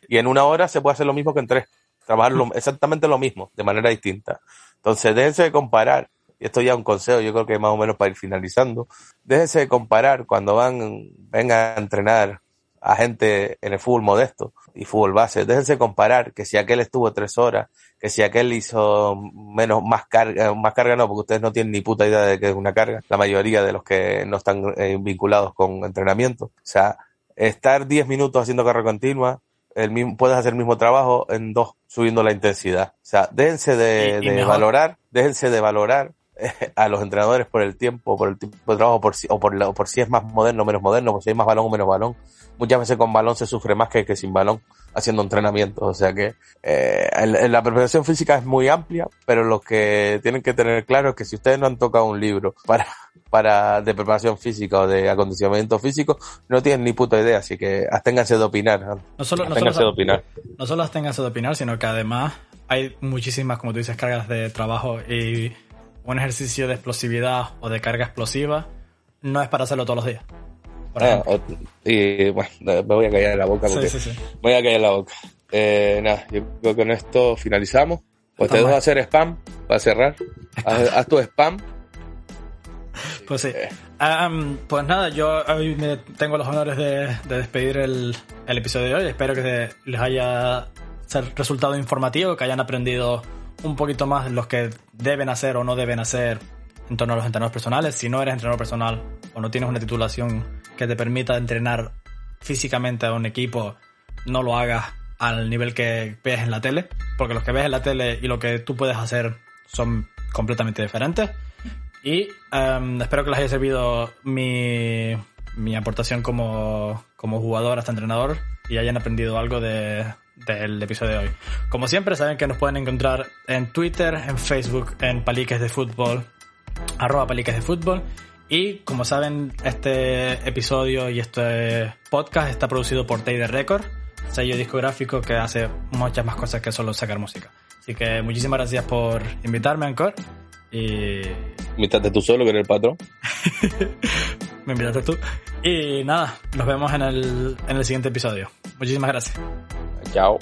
Y en una hora se puede hacer lo mismo que en tres. Trabajar exactamente lo mismo, de manera distinta. Entonces, déjense de comparar. Y esto ya es un consejo, yo creo que más o menos para ir finalizando. Déjense de comparar cuando van, vengan a entrenar a gente en el fútbol modesto y fútbol base. Déjense comparar que si aquel estuvo tres horas, que si aquel hizo menos, más carga, más carga no, porque ustedes no tienen ni puta idea de que es una carga, la mayoría de los que no están eh, vinculados con entrenamiento. O sea, estar 10 minutos haciendo carrera continua, el mismo, puedes hacer el mismo trabajo en dos, subiendo la intensidad. O sea, déjense de, valorar, déjense de valorar a los entrenadores por el tiempo, por el tipo de trabajo, por si, o por, por si es más moderno o menos moderno, por si hay más balón o menos balón. Muchas veces con balón se sufre más que, que sin balón haciendo entrenamiento. O sea que eh, la preparación física es muy amplia, pero lo que tienen que tener claro es que si ustedes no han tocado un libro para para de preparación física o de acondicionamiento físico, no tienen ni puta idea, así que absténganse de opinar. No solo, no de opinar. No solo absténganse de opinar, sino que además hay muchísimas, como tú dices, cargas de trabajo y un ejercicio de explosividad o de carga explosiva no es para hacerlo todos los días. Ah, y bueno, me voy a callar la boca porque sí, voy a callar la boca. Eh, nada, yo creo que con esto finalizamos. Pues te dejo hacer spam para cerrar. haz tu spam pues sí. pues nada, yo hoy me tengo los honores de, despedir el, episodio de hoy. Espero que les haya resultado informativo, que hayan aprendido un poquito más los que deben hacer o no deben hacer en torno a los entrenadores personales. Si no eres entrenador personal o no tienes una titulación que te permita entrenar físicamente a un equipo, no lo hagas al nivel que ves en la tele, porque los que ves en la tele y lo que tú puedes hacer son completamente diferentes. Y em, espero que les haya servido mi, mi aportación como, como, jugador hasta entrenador y hayan aprendido algo de, del episodio de hoy. Como siempre, saben que nos pueden encontrar en Twitter, en Facebook, en Paliques de Fútbol, arroba Paliques de Fútbol. Y como saben, este episodio y este podcast está producido por Tader Record, sello discográfico que hace muchas más cosas que solo sacar música. Así que muchísimas gracias por invitarme, Ancor. Y... Invitaste tú solo, que eres el patrón. Me invitaste tú. Y nada, nos vemos en el, en el siguiente episodio. Muchísimas gracias. Ciao.